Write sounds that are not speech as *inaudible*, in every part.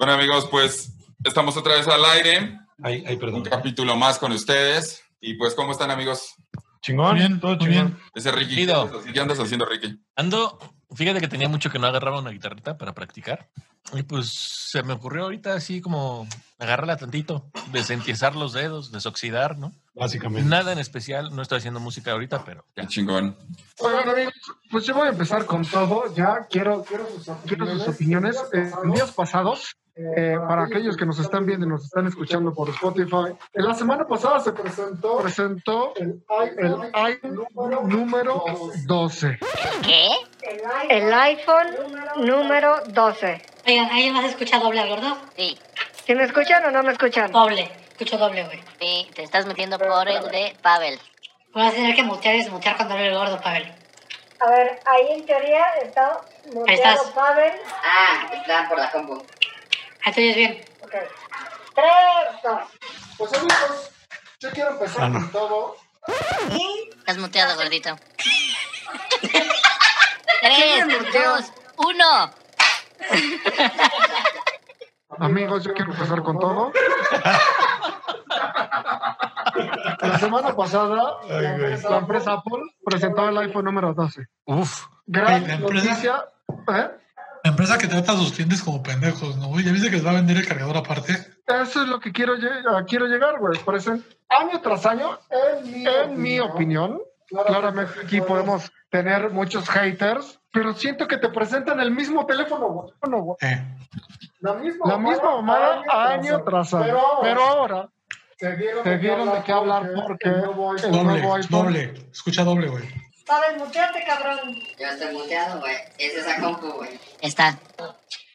Bueno, amigos, pues estamos otra vez al aire. Ay, ay, Un perdón. capítulo más con ustedes. Y pues, ¿cómo están, amigos? Chingón, bien, todo chingón. bien. Ese Ricky. ¿Qué andas haciendo, Ricky? Ando, fíjate que tenía mucho que no agarraba una guitarrita para practicar. Y pues se me ocurrió ahorita así como agarrarla tantito, desentiesar los dedos, desoxidar, ¿no? Básicamente. Nada en especial, no estoy haciendo música ahorita, pero Qué ya. chingón. Oigan, amigos, pues yo voy a empezar con todo. Ya quiero, quiero, sus, opiniones. Eh, en días pasados, eh, para aquellos que nos están viendo y nos están escuchando por Spotify, en la semana pasada se presentó, presentó el, iPhone número 12. ¿Qué? El iPhone número 12. Oigan, ¿alguien más escucha doble gordo? Sí. ¿Sí me escuchan o no me escuchan? Doble. Escucho doble, güey. Sí, te estás metiendo por el de Pavel. Voy a tener que mutear y desmutear cuando hable el gordo, Pavel. A ver, ahí en teoría está Ahí estás. Pavel. Ah, está por la compu. Ahí te oyes bien. Ok. Tres, dos. Pues amigos, yo quiero empezar Ah, no. con todo. Estás muteado, gordito. *laughs* Tres, dos, uno. *laughs* Amigos, yo quiero empezar con todo. La semana pasada, Ay, la, empresa, la empresa Apple presentó el iPhone número 12. Uf, Gran Oye, la empresa- noticia. ¿eh? la empresa que trata a sus clientes como pendejos, ¿no? ¿Ya viste que les va a vender el cargador aparte? Eso es lo que quiero, quiero llegar, güey. Año tras año, en mi, opinión, claramente aquí podemos tener muchos haters, pero siento que te presentan el mismo teléfono, güey. No, güey. Eh. La misma, mamada año tras año. Pero ahora se dieron de qué hablar porque el nuevo iPhone escucha doble, güey. Pavel, muteate, cabrón. Yo estoy muteado, güey. Es esa compu, güey. Está.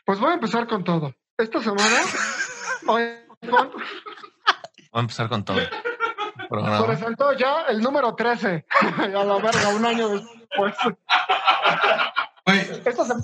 Pues voy a empezar con todo. Esta semana *laughs* iPhone Voy a empezar con todo. Programa. presentó ya el número 13. *laughs* a la verga, un año después. Güey, Esta sem-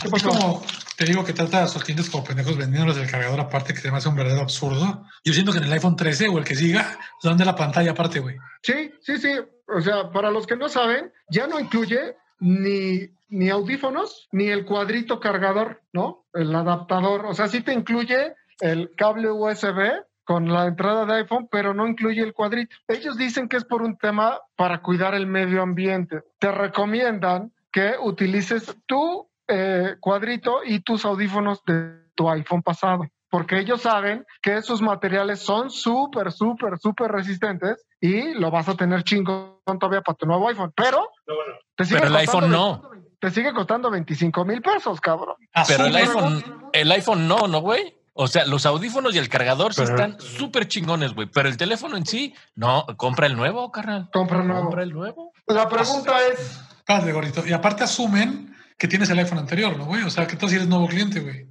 ¿Qué es pasó? como te digo que trata a sus clientes como pendejos vendiéndoles el cargador aparte, que se me hace un verdadero absurdo. Yo siento que en el iPhone 13 o el que siga, de la pantalla aparte, güey. Sí, sí, sí. O sea, para los que no saben, ya no incluye ni, ni audífonos ni el cuadrito cargador, ¿no? El adaptador. O sea, sí te incluye el cable USB con la entrada de iPhone, pero no incluye el cuadrito. Ellos dicen que es por un tema para cuidar el medio ambiente. Te recomiendan que utilices tu eh, cuadrito y tus audífonos de tu iPhone pasado, porque ellos saben que esos materiales son súper, súper, súper resistentes y lo vas a tener chingón todavía para tu nuevo iPhone. Pero, te sigue Pero el iPhone no. 20 Te sigue costando 25 mil pesos, cabrón. Pero el iPhone, el iPhone no, ¿no, güey? O sea, los audífonos y el cargador sí están súper chingones, güey. Pero el teléfono en sí, no, compra el nuevo, carnal. Compra nuevo. Compra el nuevo. La pregunta es, Espérate, gordito. Y aparte asumen que tienes el iPhone anterior, ¿no, güey? O sea, ¿qué tal si eres nuevo cliente, güey?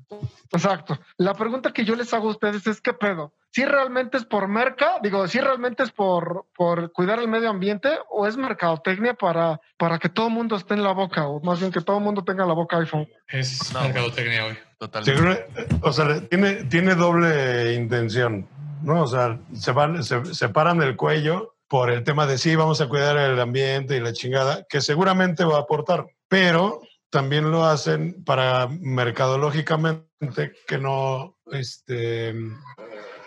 exacto, la pregunta que yo les hago a ustedes es, ¿qué pedo? ¿Si realmente es por merca? Digo, ¿si realmente es por, por cuidar el medio ambiente o es mercadotecnia para, para que todo el mundo esté en la boca o más bien que todo el mundo tenga la boca iPhone? Es No, mercadotecnia, güey. Totalmente. O sea, tiene, tiene doble intención, ¿no? O sea, se van, se separan el cuello por el tema de sí, vamos a cuidar el ambiente y la chingada, que seguramente va a aportar, pero también lo hacen para mercadológicamente que no, este...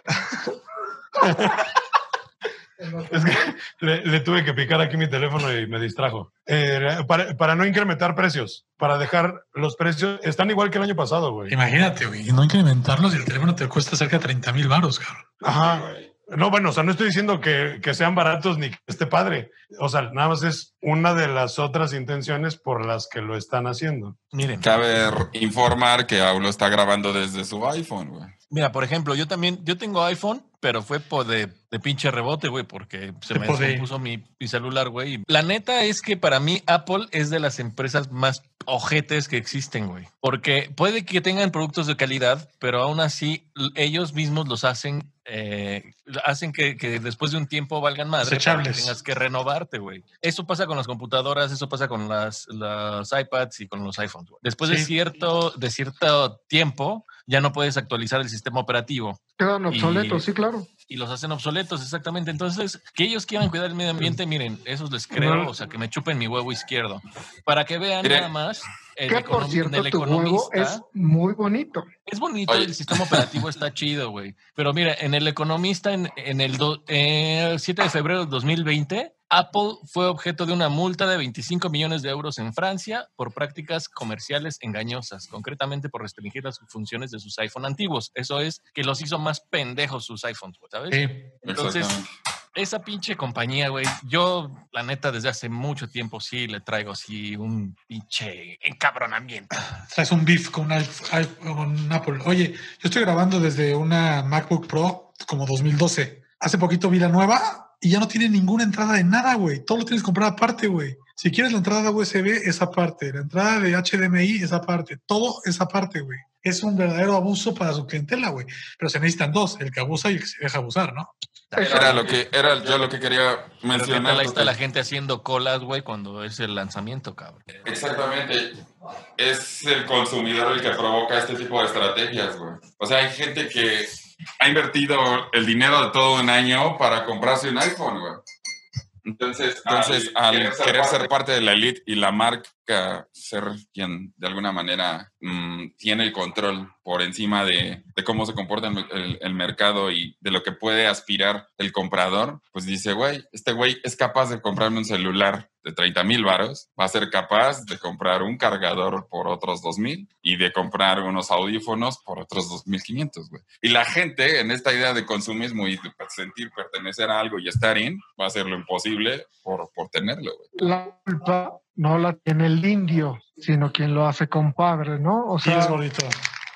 *laughs* Es que *laughs* le, le tuve que picar aquí mi teléfono y me distrajo. Eh, para, para no incrementar precios, para dejar los precios, están igual que el año pasado, güey. Imagínate, güey. No incrementarlos y el teléfono te cuesta cerca de 30 mil baros, cabrón. Ajá. No, bueno, o sea, no estoy diciendo que, que sean baratos ni que esté padre. O sea, nada más es una de las otras intenciones por las que lo están haciendo. Miren, Cabe informar que Aulo está grabando desde su iPhone, güey. Mira, por ejemplo, yo también, yo tengo iPhone, pero fue por de, de pinche rebote, güey, porque se me descompuso mi, mi celular, güey. La neta es que para mí Apple es de las empresas más ojetes que existen, güey. Porque puede que tengan productos de calidad, pero aún así ellos mismos los hacen, eh, hacen que, que después de un tiempo valgan madre para que Desechables. tengas que renovarte, güey. Eso pasa con las computadoras, eso pasa con las, las iPads y con los iPhones. güey. Después de cierto, de cierto tiempo, ya no puedes actualizar el sistema operativo Quedan Y- obsoletos, sí, claro. Y los hacen obsoletos, exactamente. Entonces, que ellos quieran cuidar el medio ambiente, miren, esos les creo, o sea, que me chupen mi huevo izquierdo. Para que vean nada más, el Que por cierto, el tu huevo economista, es muy bonito. es bonito, Oye. el sistema operativo está chido, güey. Pero mira, en el economista, en, en el, do- eh, 7 de febrero del 2020, Apple fue objeto de una multa de 25 millones de euros en Francia por prácticas comerciales engañosas, concretamente por restringir las funciones de sus iPhone antiguos. Eso es que los hizo más pendejos sus iPhones, güey, ¿sabes? Sí. Entonces, esa pinche compañía, güey, yo, la neta, desde hace mucho tiempo sí le traigo así un pinche encabronamiento. *clears throat* Traes un beef con, un iP- iP- con Apple. Oye, yo estoy grabando desde una MacBook Pro como 2012. Hace poquito vi la nueva y ya no tiene ninguna entrada de nada, güey. Todo lo tienes que comprar aparte, güey. Si quieres la entrada de USB, es aparte. La entrada de HDMI es aparte. Todo es aparte, güey. Es un verdadero abuso para su clientela, güey. Pero se necesitan dos, el que abusa y el que se deja abusar, ¿no? Era lo que era yo lo que quería mencionar. ahí está la gente haciendo colas, güey, cuando es el lanzamiento, cabrón. Exactamente. Es el consumidor el que provoca este tipo de estrategias, güey. O sea, hay gente que ha invertido el dinero de todo un año para comprarse un iPhone, güey. Entonces, Entonces al, querer, ser, parte de la elite y la marca ser quien de alguna manera mmm, tiene el control por encima de, de cómo se comporta el, el, el, mercado y de lo que puede aspirar el comprador, pues dice, güey, este güey es capaz de comprarme un celular de 30 mil varos, va a ser capaz de comprar un cargador por otros 2 mil y de comprar unos audífonos por otros 2.500, güey. Y la gente en esta idea de consumismo y de sentir pertenecer a algo y estar en, va a hacer lo imposible por, por tenerlo, güey. La culpa no la tiene el indio, sino quien lo hace compadre, ¿no? O Sí, sea, es bonito.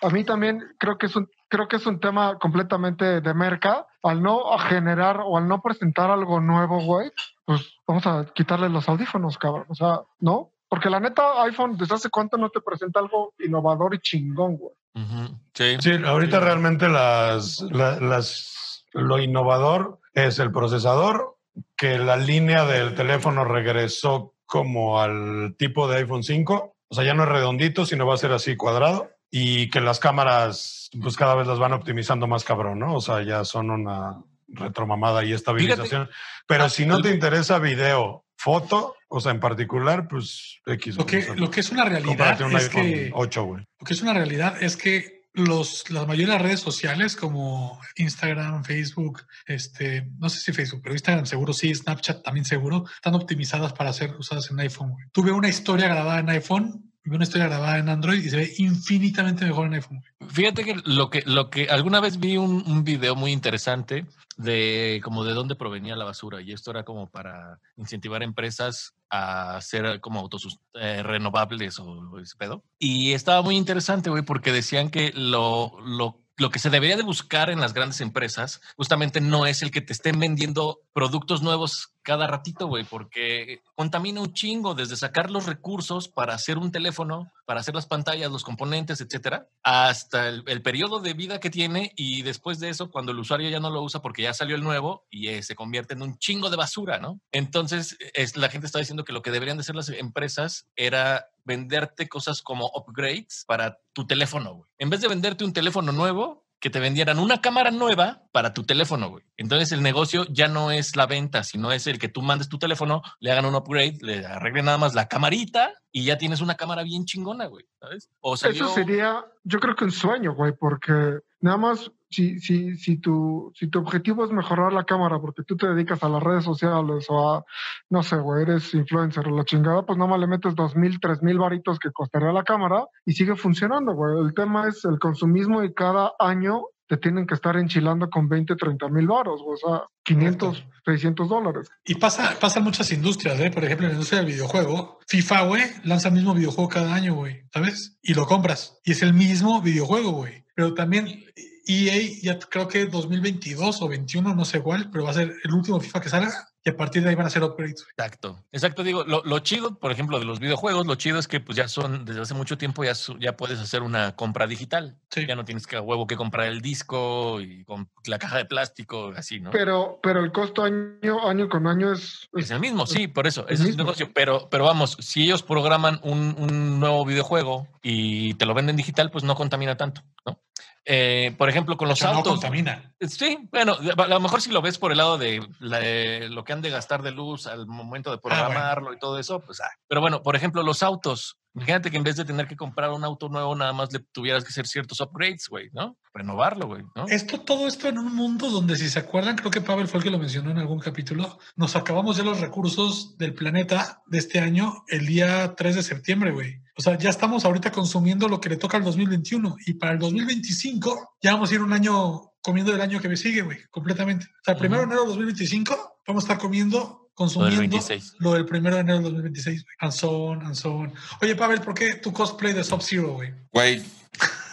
a mí también creo que es un creo que es un tema completamente de merca al no generar o al no presentar algo nuevo, güey, pues vamos a quitarle los audífonos, cabrón. O sea, ¿no? Porque la neta, iPhone, ¿desde hace cuánto no te presenta algo innovador y chingón, güey? Uh -huh. Sí. Sí, ahorita sí. realmente las, las, las, lo innovador es el procesador, que la línea del teléfono regresó como al tipo de iPhone 5. O sea, ya no es redondito, sino va a ser así cuadrado. Y que las cámaras, pues cada vez las van optimizando más cabrón, ¿no? O sea, ya son una retromamada y estabilización. Fíjate. Pero si no te interesa video, foto, o sea, en particular, pues X. Lo que, o sea, lo que es una realidad un es que 8, güey. Lo que es una realidad es que los, las redes sociales como Instagram, Facebook, este, no sé si Facebook, pero Instagram seguro sí, Snapchat también seguro, están optimizadas para ser usadas en iPhone. Tuve una historia grabada en iPhone una historia grabada en Android y se ve infinitamente mejor en iPhone. Fíjate que lo que, lo que alguna vez vi un, un, video muy interesante de como de dónde provenía la basura y esto era como para incentivar empresas a hacer como autos eh, renovables o ese pedo. Y estaba muy interesante, güey, porque decían que lo, lo lo que se debería de buscar en las grandes empresas justamente no es el que te estén vendiendo productos nuevos cada ratito, güey, porque contamina un chingo desde sacar los recursos para hacer un teléfono, para hacer las pantallas, los componentes, etcétera, hasta el, periodo de vida que tiene y después de eso, cuando el usuario ya no lo usa porque ya salió el nuevo y eh, se convierte en un chingo de basura, ¿no? Entonces, es, la gente está diciendo que lo que deberían de hacer las empresas era venderte cosas como upgrades para tu teléfono, güey. En vez de venderte un teléfono nuevo, que te vendieran una cámara nueva para tu teléfono, güey. Entonces el negocio ya no es la venta, sino es el que tú mandes tu teléfono, le hagan un upgrade, le arreglen nada más la camarita y ya tienes una cámara bien chingona, güey, ¿sabes? O salió... Eso sería, yo creo que un sueño, güey, porque nada más si, si, si, tu, si tu objetivo es mejorar la cámara porque tú te dedicas a las redes sociales o a, no sé, güey, eres influencer o la chingada, pues nada más le metes dos mil, tres mil varitos que costaría la cámara y sigue funcionando, güey. El tema es el consumismo y cada año te tienen que estar enchilando con 20, 30 mil varos, o sea, 500, 600 dólares. Y pasa, pasa en muchas industrias, ¿eh? Por ejemplo, en la industria del videojuego, FIFA, güey, lanza el mismo videojuego cada año, güey, ¿sabes? Y lo compras. Y es el mismo videojuego, güey. Pero también EA, ya creo que 2022 o 21, no sé cuál, pero va a ser el último FIFA que salga y a partir de ahí van a ser upgrades. Exacto, exacto. Digo, lo, lo, chido, por ejemplo, de los videojuegos, lo chido es que pues ya son, desde hace mucho tiempo ya, ya puedes hacer una compra digital. Sí. Ya no tienes que a huevo que comprar el disco y con la caja de plástico, así, ¿no? Pero, pero el costo año, año con año es... Es el mismo, sí, por eso, ese es el negocio. Pero, pero vamos, si ellos programan un, un nuevo videojuego y te lo venden digital, pues no contamina tanto, ¿no? Eh, por ejemplo, con los no autos. contamina. Sí, bueno, a lo mejor si lo ves por el lado de la- lo que han de gastar de luz al momento de bueno. programarlo y todo eso, pues, ah. pero bueno, por ejemplo, los autos. Imagínate que en vez de tener que comprar un auto nuevo, nada más le tuvieras que hacer ciertos upgrades, güey, ¿no? Renovarlo, güey, ¿no? Esto, todo esto en un mundo donde, si se acuerdan, creo que Pavel fue el que lo mencionó en algún capítulo, nos acabamos ya los recursos del planeta de este año el día 3 de septiembre, güey. O sea, ya estamos ahorita consumiendo lo que le toca al 2021 y para el 2025 ya vamos a ir un año comiendo del año que me sigue, güey, completamente. O sea, primero de enero del 2025 vamos a estar comiendo, consumiendo 26. lo del primero de enero del 2026, güey. And so on, and so on. Oye, Pavel, ¿por qué tu cosplay de Sub-Zero, güey? Güey,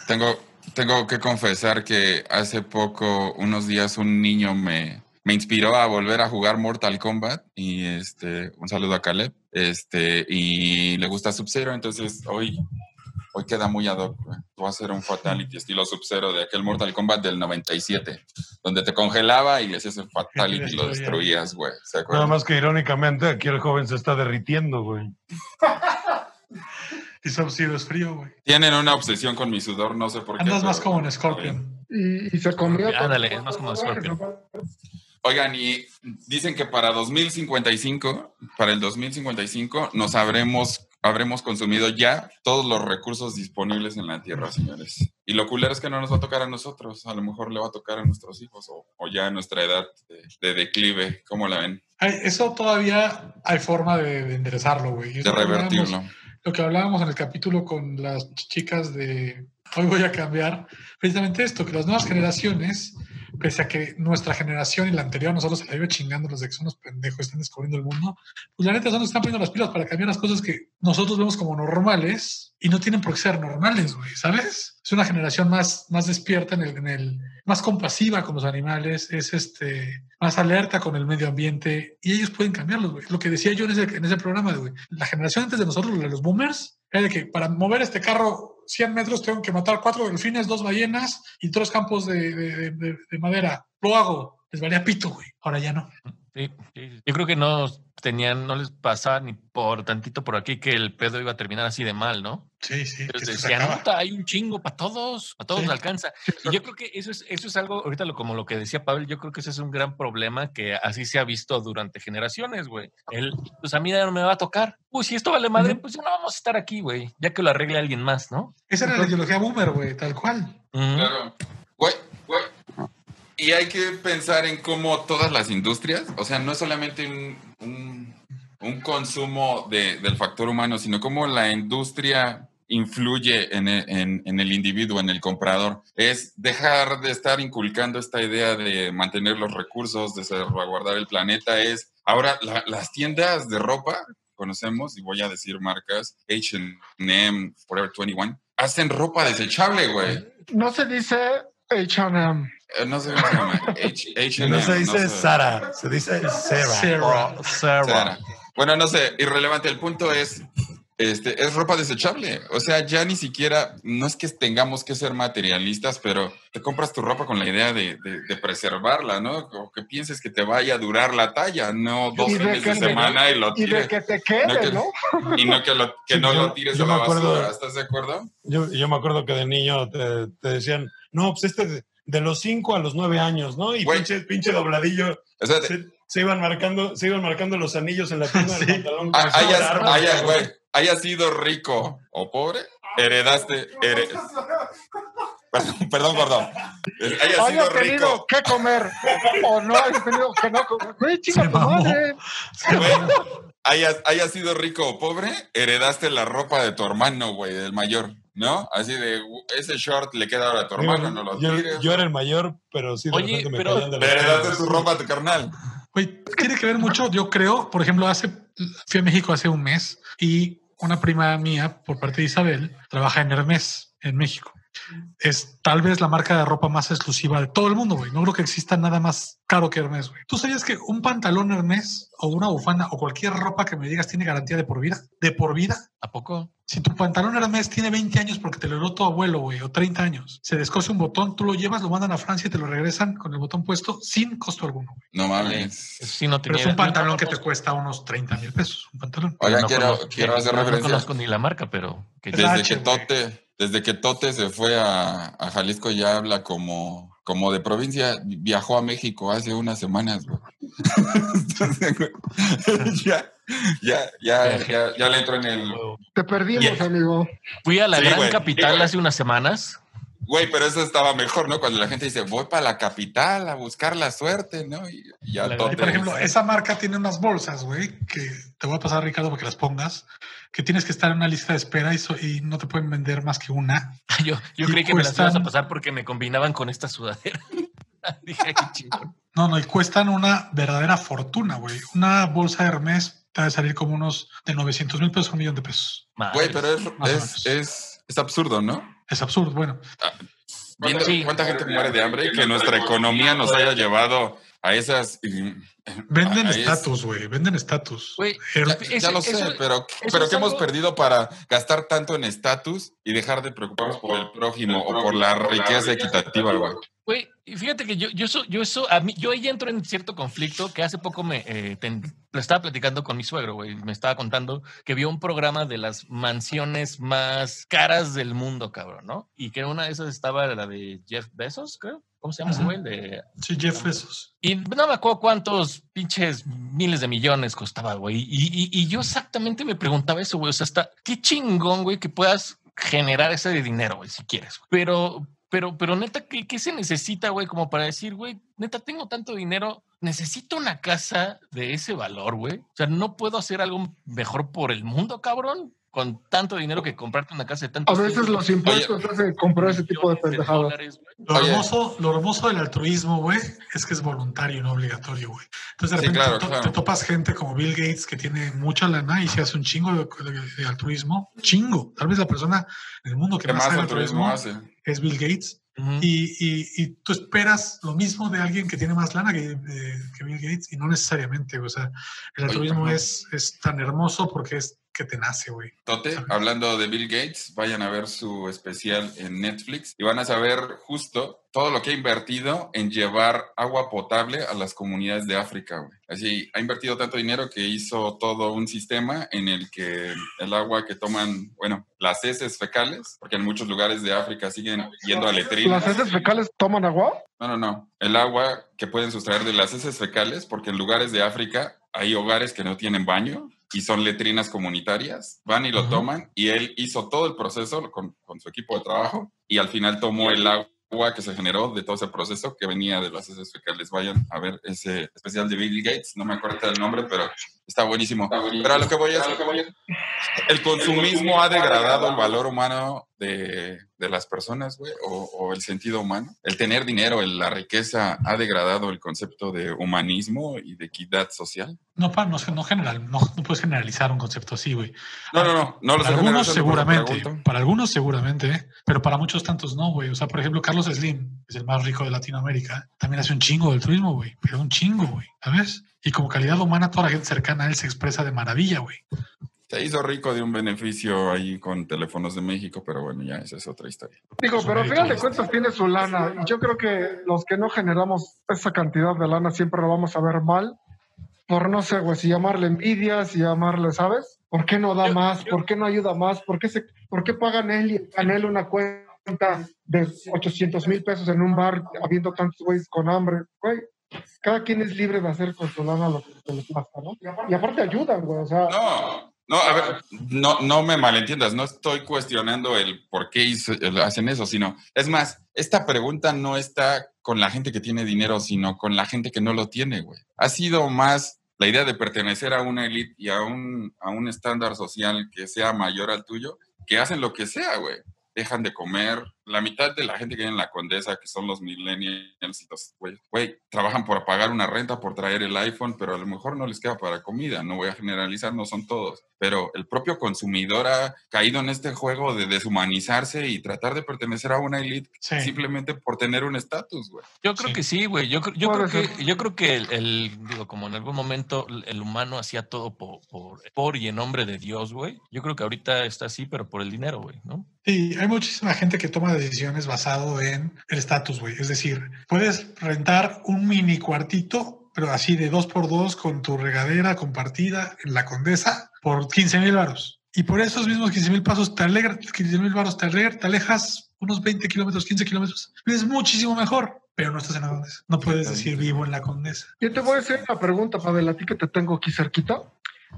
tengo, tengo que confesar que hace poco, unos días, un niño me, me inspiró a volver a jugar Mortal Kombat y este, un saludo a Caleb, este, y le gusta Sub-Zero, entonces hoy, hoy queda muy ad hoc, güey. Voy a hacer un Fatality estilo Sub-Zero de aquel Mortal Kombat del 97, donde te congelaba y le hacías el Fatality y lo *laughs* destruías, güey. ¿Se Nada más que irónicamente aquí el joven se está derritiendo, güey. *laughs* Y Sub-Zero es frío, güey. Tienen una obsesión con mi sudor, no sé por qué. Andas más como en Scorpion. Y, y se comió. Ándale, es más como Scorpion. Oigan, y dicen que para 2055, para el 2055, nos habremos, habremos consumido ya todos los recursos disponibles en la Tierra, señores. Y lo culero es que no nos va a tocar a nosotros, a lo mejor le va a tocar a nuestros hijos o, o ya a nuestra edad de, de declive, ¿cómo la ven? Eso todavía hay forma de, de enderezarlo, güey. De revertirlo. Lo que hablábamos en el capítulo con las chicas de hoy voy a cambiar, precisamente esto, que las nuevas generaciones, pese a que nuestra generación y la anterior nosotros se la iba chingando los de que son unos pendejos, están descubriendo el mundo, pues la neta son los que están poniendo las pilas para cambiar las cosas que nosotros vemos como normales y no tienen por qué ser normales, güey, ¿sabes? Es una generación más, más despierta en el, en el, más compasiva con los animales, es este, más alerta con el medio ambiente y ellos pueden cambiarlos, güey. Lo que decía yo en ese, en ese programa, güey, la generación antes de nosotros, los boomers, era de que para mover este carro 100 metros tengo que matar cuatro delfines, dos ballenas y tres campos de, de- de- de madera. Lo hago. Les valía pito, güey. Ahora ya no. Sí, sí, sí. Yo creo que no tenían, no les pasaba ni por tantito por aquí que el pedo iba a terminar así de mal, ¿no? Sí, sí. se decían. "Puta, hay un chingo para todos, a todos Sí. les alcanza. Y yo creo que eso es, eso es algo, ahorita lo, como lo que decía Pablo, yo creo que ese es un gran problema que así se ha visto durante generaciones, güey. El, pues a mí ya no me va a tocar. Uy, si esto vale madre, pues ya no vamos a estar aquí, güey. Ya que lo arregle alguien más, ¿no? Esa era la ideología boomer, güey, tal cual. Claro. Y hay que pensar en cómo todas las industrias, o sea, no es solamente un, un- consumo de- del factor humano, sino cómo la industria influye en el, en el individuo, en el comprador. Es dejar de estar inculcando esta idea de mantener los recursos, de salvaguardar el planeta. Es ahora la- las tiendas de ropa, conocemos, y voy a decir marcas, HM, Forever 21, hacen ropa desechable, güey. No se dice H&M. No sé cómo se llama. *laughs* H- H&M, No se dice sé. Sara, se dice Sarah. Sarah. Oh, Sarah. Sara. Bueno, no sé, irrelevante. El punto es, este, es ropa desechable. O sea, ya ni siquiera, no es que tengamos que ser materialistas, pero te compras tu ropa con la idea de, de- de preservarla, ¿no? O que pienses que te vaya a durar la talla, no dos Y de fines de que- semana y lo Y de tires. que te No quede, que- ¿no? Y no que lo, que Sí, no yo- lo tires yo a la me acuerdo- basura. ¿Estás de acuerdo? Yo, yo me acuerdo que de niño te, te decían, no, pues este de, de los 5 a los 9 años, ¿no? Y Güey. pinche, pinche dobladillo. Se, se iban marcando, se iban marcando los anillos en la *laughs* pierna del Sí. pantalón. Ah, hayas, arma, hayas, güey, hayas sido rico o pobre, heredaste. here- Perdón, perdón, gordo. Hayas sido Hayas tenido rico. que comer o no hayas tenido que no comer. *laughs* Güey, chica, tu madre. güey, hayas, hayas sido rico o pobre, heredaste la ropa de tu hermano, güey, del mayor, ¿no? Así de, "Uh, ese short le queda ahora a tu hermano, no lo yo, tires. yo era el mayor, pero sí de Oye, repente me pero- caían de tu ropa a tu carnal. Güey, tiene que ver mucho, yo creo, por ejemplo, hace, fui a México hace un mes y una prima mía, por parte de Isabel, trabaja en Hermes, en México. Es tal vez la marca de ropa más exclusiva de todo el mundo, güey. No creo que exista nada más caro que Hermes, güey. ¿Tú sabías que un pantalón Hermes o una bufanda o cualquier ropa que me digas tiene garantía de por vida? ¿De por vida? ¿A poco? Si tu pantalón Hermes tiene 20 años porque te lo heredó tu abuelo, güey, o 30 años, se descose un botón, tú lo llevas, lo mandan a Francia y te lo regresan con el botón puesto sin costo alguno, güey. No mames. Eso sí no Pero es un no pantalón que te cuesta unos 30 mil pesos, un pantalón. Oigan, no quiero, conozco- quiero hacer no- no referencia. conozco ni la marca, pero que Desde H, que güey. Tote, desde que Tote se fue a, a Jalisco ya habla como, como de provincia. Viajó a México hace unas semanas, güey. Entonces, *laughs* güey, ya, ya, ya, ya, ya le entró en el. Te perdimos, Yeah. amigo. Fui a la Sí, gran güey. capital Sí, hace unas semanas. Güey, pero eso estaba mejor, ¿no? Cuando la gente dice, voy para la capital a buscar la suerte, ¿no? Y y ya Y por ejemplo, esa marca tiene unas bolsas, güey, que te voy a pasar, Ricardo, para que las pongas, que tienes que estar en una lista de espera y, so- y no te pueden vender más que una. *laughs* Yo, yo creí que me las ibas a pasar porque me combinaban con esta sudadera. *laughs* Dije, "Ay, qué chingón. No, no, y cuestan una verdadera fortuna, güey. Una bolsa de Hermes te va a salir como unos de 900 mil pesos a un millón de pesos. Güey, pero es, es, es absurdo, ¿no? Es absurdo. Bueno, Viendo Sí. cuánta gente muere de hambre que nuestra economía nos haya llevado a esas. Venden estatus, güey. Venden estatus. Ya, ya lo sé, eso- pero, eso pero es ¿qué hemos perdido para gastar tanto en estatus y dejar de preocuparnos por el prójimo o por la riqueza equitativa, güey? Güey, y fíjate que yo, yo eso, yo eso, a mí, yo ahí entro en cierto conflicto que hace poco me eh, ten- lo estaba platicando con mi suegro, güey. Me estaba contando que vio un programa de las mansiones más caras del mundo, cabrón, ¿no? Y que una de esas estaba la de Jeff Bezos, creo. ¿Cómo se llama ese güey? De, Sí, Jeff Bezos. y no me acuerdo cuántos pinches miles de millones costaba, güey. Y, y- y yo exactamente me preguntaba eso, güey. O sea, está qué chingón, güey, que puedas generar ese dinero, güey, si quieres. güey. Pero, pero, pero neta, ¿qué, qué se necesita, güey? Como para decir, güey, neta, tengo tanto dinero, necesito una casa de ese valor, güey. O sea, no puedo hacer algo mejor por el mundo, cabrón. Con tanto dinero que comprarte una casa de tanto. A veces los impuestos hacen comprar ese tipo de pendejadas. Lo Oye. hermoso, lo hermoso del altruismo, güey, es que es voluntario, no obligatorio, güey. Entonces, de Sí, repente claro, te, claro. te topas gente como Bill Gates que tiene mucha lana y se hace un chingo de, de- de altruismo. Chingo. Tal vez la persona en el mundo que ¿Qué más hace altruismo altruismo hace? es Bill Gates. Ujú. Y, y- y tú esperas lo mismo de alguien que tiene más lana que, eh, que Bill Gates y no necesariamente. O sea, el Oye, altruismo ajá. es, es tan hermoso porque es que te nace, güey. Tote, hablando de Bill Gates, vayan a ver su especial en Netflix y van a saber justo todo lo que ha invertido en llevar agua potable a las comunidades de África. güey. Así, ha invertido tanto dinero que hizo todo un sistema en el que el agua que toman, bueno, las heces fecales, porque en muchos lugares de África siguen yendo a letrinas. ¿Las heces fecales toman agua? No, no, no. El agua que pueden sustraer de las heces fecales, porque en lugares de África hay hogares que no tienen baño y son letrinas comunitarias. Van y lo Ujú. toman y él hizo todo el proceso con, con su equipo de trabajo y al final tomó el agua que se generó de todo ese proceso que venía de las heces fecales. Vayan a ver ese especial de Bill Gates. No me acuerdo el nombre, pero está buenísimo. Pero a lo que voy es, el consumismo ha degradado el valor humano de, de las personas, güey, o, o el sentido humano. El tener dinero, el- la riqueza, ha degradado el concepto de humanismo y de equidad social. No, pa- no, no, general, no, no puedes generalizar un concepto así, güey. No, no, no, Para algunos seguramente, para algunos seguramente, pero para muchos tantos no, güey. O sea, por ejemplo, Carlos Slim, que es el más rico de Latinoamérica, también hace un chingo del turismo, güey, pero un chingo, güey, ¿sabes? Y como calidad humana, toda la gente cercana a él se expresa de maravilla, güey. Se hizo rico de un beneficio ahí con Teléfonos de México, pero bueno, ya esa es otra historia. Digo, Su pero al final de cuentas tiene su lana. Y yo creo que los que no generamos esa cantidad de lana siempre lo vamos a ver mal. Por no sé, güey, si llamarle envidia, si llamarle, ¿sabes? ¿Por qué no da Yo- más? yo- ¿Por qué no ayuda más? ¿Por qué, se, ¿Por qué pagan él y Canel una cuenta de 800 mil pesos en un bar habiendo tantos güeyes con hambre? Güey, cada quien es libre de hacer con su lana lo que les pasa, ¿no? Y aparte ayudan, güey, o sea, No, no, a ver, no, no me malentiendas, no estoy cuestionando el por qué hacen eso, sino, es más, esta pregunta no está con la gente que tiene dinero, sino con la gente que no lo tiene, güey. Ha sido más la idea de pertenecer a una élite y a un, a un estándar social que sea mayor al tuyo, que hacen lo que sea, güey. Dejan de comer. La mitad de la gente que vive en la Condesa, que son los millennials y los güey, güey, trabajan por pagar una renta, por traer el iPhone, pero a lo mejor no les queda para comida. No voy a generalizar, no son todos. Pero el propio consumidor ha caído en este juego de deshumanizarse y tratar de pertenecer a una élite Sí. simplemente por tener un estatus, güey. Yo creo Sí. que sí, güey. Yo, creo- yo creo que, yo creo que el, el- digo, como en algún momento el- el humano hacía todo por, por, por y en nombre de Dios, güey. Yo creo que ahorita está así, pero por el dinero, güey, ¿no? Sí, hay muchísima gente que toma decisiones basado en el estatus, güey. Es decir, puedes rentar un mini cuartito, pero así de dos por dos con tu regadera compartida en la Condesa por 15 mil varos. Y por esos mismos 15 mil pasos te alegra, 15 mil baros te alegra, te alejas unos 20 kilómetros, 15 kilómetros. Es muchísimo mejor, pero no estás en la condesa. No puedes decir vivo en la condesa. Yo te voy a hacer una pregunta, Pavel, a ti que te tengo aquí cerquita.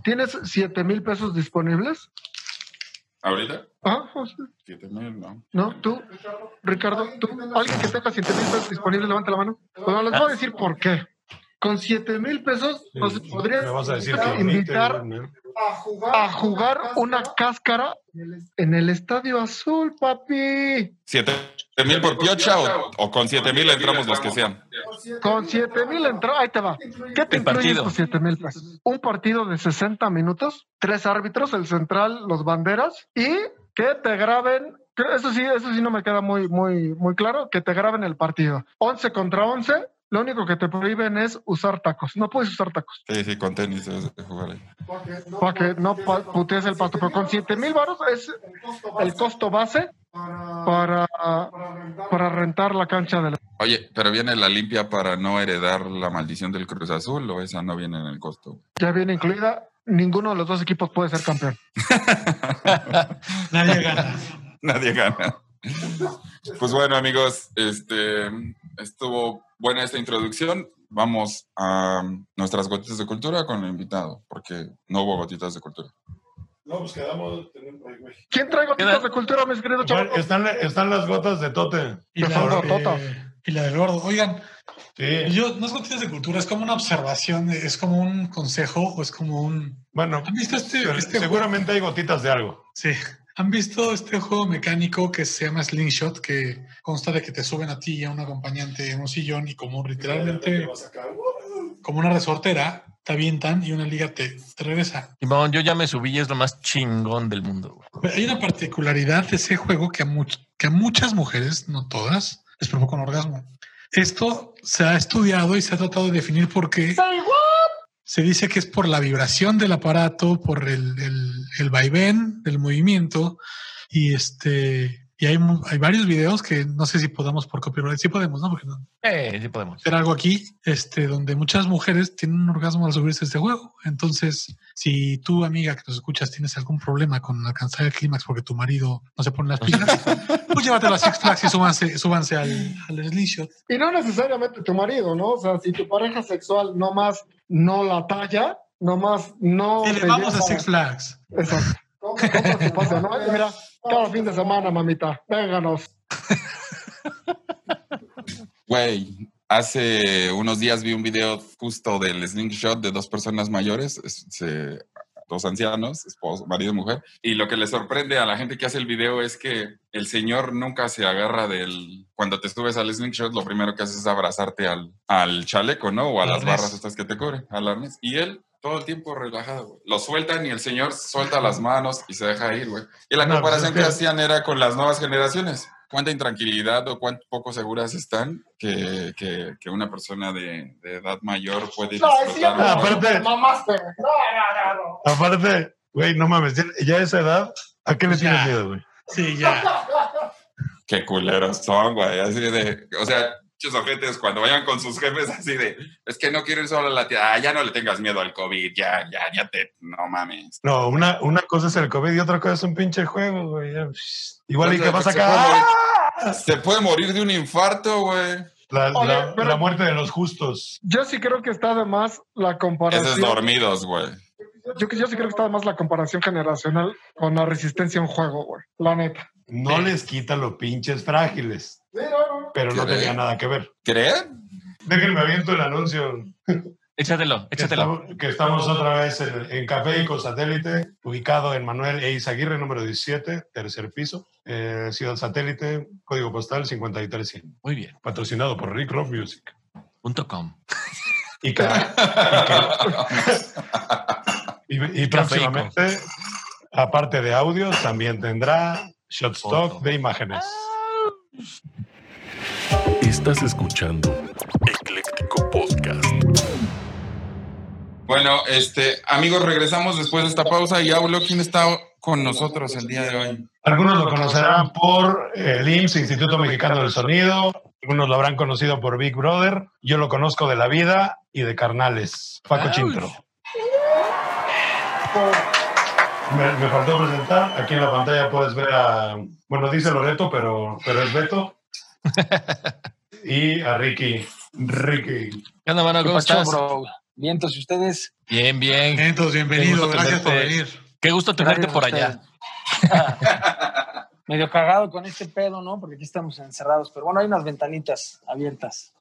¿Tienes 7 mil pesos disponibles? ¿Ahorita? Ah, sea, Siete mil, no. ¿no? ¿Tú, Ricardo? ¿Tú? ¿Alguien que tenga 7 mil pesos disponibles? Levanta la mano. Bueno, les voy a decir por qué. Con 7 mil pesos, Sí, nos podrías me vas a jugar una cáscara en el Estadio Azul, papi. ¿Siete mil por piocha o, o con siete mil entramos los que sean? Con 7 mil entradas, ahí te va. ¿Qué te incluye partido. con 7 mil pesos? Un partido de 60 minutos, tres árbitros, el central, los banderas, y que te graben, eso sí, eso sí no me queda muy, muy, muy claro, que te graben el partido. 11 contra 11, lo único que te prohíben es usar tacos. No puedes usar tacos. Sí, sí, con tenis debes de jugar ahí. Para que no pa- putees el pasto. Pero con 7 mil baros es el costo base para, para rentar la cancha del Oye, pero viene la limpia para no heredar la maldición del Cruz Azul o esa no viene en el costo. ya viene incluida. Ninguno de los dos equipos puede ser campeón. *laughs* Nadie gana. Nadie gana. Pues bueno, amigos, este estuvo buena esta introducción. Vamos a nuestras gotitas de cultura con el invitado, porque no hubo gotitas de cultura. No, pues quedamos. ¿Quién trae gotitas de cultura, mis queridos Bueno, chavos? están, están las gotas de Tote. Y la, de- Tota. y la del gordo. Oigan, Sí. yo no es noticias de cultura, es como una observación, es como un consejo o es como un. Bueno, ¿Han visto este, este seguramente hay gotitas de algo. Sí. ¿Han visto este juego mecánico que se llama Slingshot, que consta de que te suben a ti y a un acompañante en un sillón y como literalmente como una resortera, te avientan y una liga te, te regresa? Simón, yo ya me subí y es lo más chingón del mundo. Pero hay una particularidad de ese juego que a, much- que a muchas mujeres, no todas, les provoca un orgasmo. Esto se ha estudiado y se ha tratado de definir por qué. Se dice que es por la vibración del aparato, por el, el, el vaivén del movimiento y este y hay, mu- hay varios videos que no sé si podamos por copyright, sí podemos, ¿no? Porque no, Eh, sí podemos. hacer algo aquí, este, donde muchas mujeres tienen un orgasmo al subirse a este juego. Entonces, si tú, amiga que nos escuchas, tienes algún problema con alcanzar el clímax porque tu marido no se pone las pilas, *laughs* pues llévatelo a Six Flags y súbanse, súbanse al, al slingshot. Y no necesariamente tu marido, ¿no? O sea, si tu pareja sexual nomás no la talla, nomás no. Dile, te vamos a Six Flags. Exacto. Compra tu pase, ¿no? Y mira, cada fin de semana, mamita, vénganos. Güey, hace unos días vi un video justo del slingshot de dos personas mayores, es- se- dos ancianos, esposo, marido y mujer, y lo que le sorprende a la gente que hace el video es que el señor nunca se agarra del... Cuando te subes al slingshot, lo primero que haces es abrazarte al, al chaleco, ¿no? O a las barras estas que te cubren, al arnés. Y él todo el tiempo relajado, güey. Lo sueltan y el señor suelta las manos y se deja ir, güey. Y la No, pues comparación es que que- hacían era con las nuevas generaciones. Cuánta intranquilidad o cuánto poco seguras están que, que, que una persona de, de edad mayor puede disfrutar. Ah, güey. aparte- Mamaste. No, no, no, no. Aparte, güey, no mames, ya, ya a esa edad, ¿a qué le tienes miedo, güey? Sí, ya. Qué culeros son, güey. Así de, o sea, muchos ojetes cuando vayan con sus jefes así de, es que no quiero ir solo a la tía. Ah, ya no le tengas miedo al COVID, ya, ya, ya te, no mames. No, una, una cosa es el COVID y otra cosa es un pinche juego, güey. Igual y que vas Se acá. ¡ah! Se puede morir de un infarto, güey. La, Oye, la- pero- la muerte de los justos. Yo sí creo que está de más la Esos comparación. dormidos, güey. Yo, yo sí creo que está de más la comparación generacional con la resistencia a un juego, güey. La neta. No les quita los pinches frágiles, pero no tenía nada que ver. ¿Creen? Déjenme aviento el anuncio. Échatelo, Que échatelo. estamos, que estamos otra vez en, en Café y con Satélite, ubicado en Manuel E. Izaguirre, número 17, tercer piso, eh, Ciudad Satélite, código postal 53100. Muy bien. Patrocinado por Rick Rock Music. Punto com. Y, que- y que- y- y próximamente, aparte de audios, también tendrá Shotstock de imágenes. Estás escuchando Ecléctico Podcast. Bueno, este, amigos, regresamos después de esta pausa y hablo quién está con nosotros el día de hoy. Algunos lo conocerán por eh, el IMSS, Instituto Mexicano del Sonido. Algunos lo habrán conocido por Big Brother. Yo lo conozco de la vida y de carnales. Paco. Chintro. Me, me faltó presentar. Aquí en la pantalla puedes ver a. Bueno, dice Loreto, pero, pero es Beto. *laughs* y a Ricky. Ricky. ¿Qué onda, mano? ¿Qué ¿Cómo estás? bro? Bien, entonces ustedes. Bien, bien. Entonces, bienvenido. Gracias por venir. Qué gusto tenerte por allá. *laughs* Medio cagado con este pedo, ¿no? Porque aquí estamos encerrados. Pero bueno, hay unas ventanitas abiertas.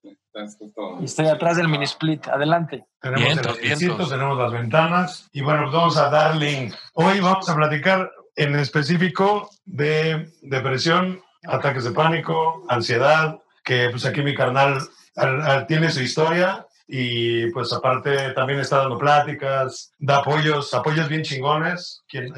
Y estoy atrás del mini split. Adelante. Tenemos Vientos, el vientos. tenemos las ventanas. Y bueno, vamos a dar link. Hoy vamos a platicar en específico de depresión, ataques de pánico, ansiedad, que pues aquí mi carnal al- al- tiene su historia y pues aparte también está dando pláticas, da apoyos, apoyos bien chingones. Quien,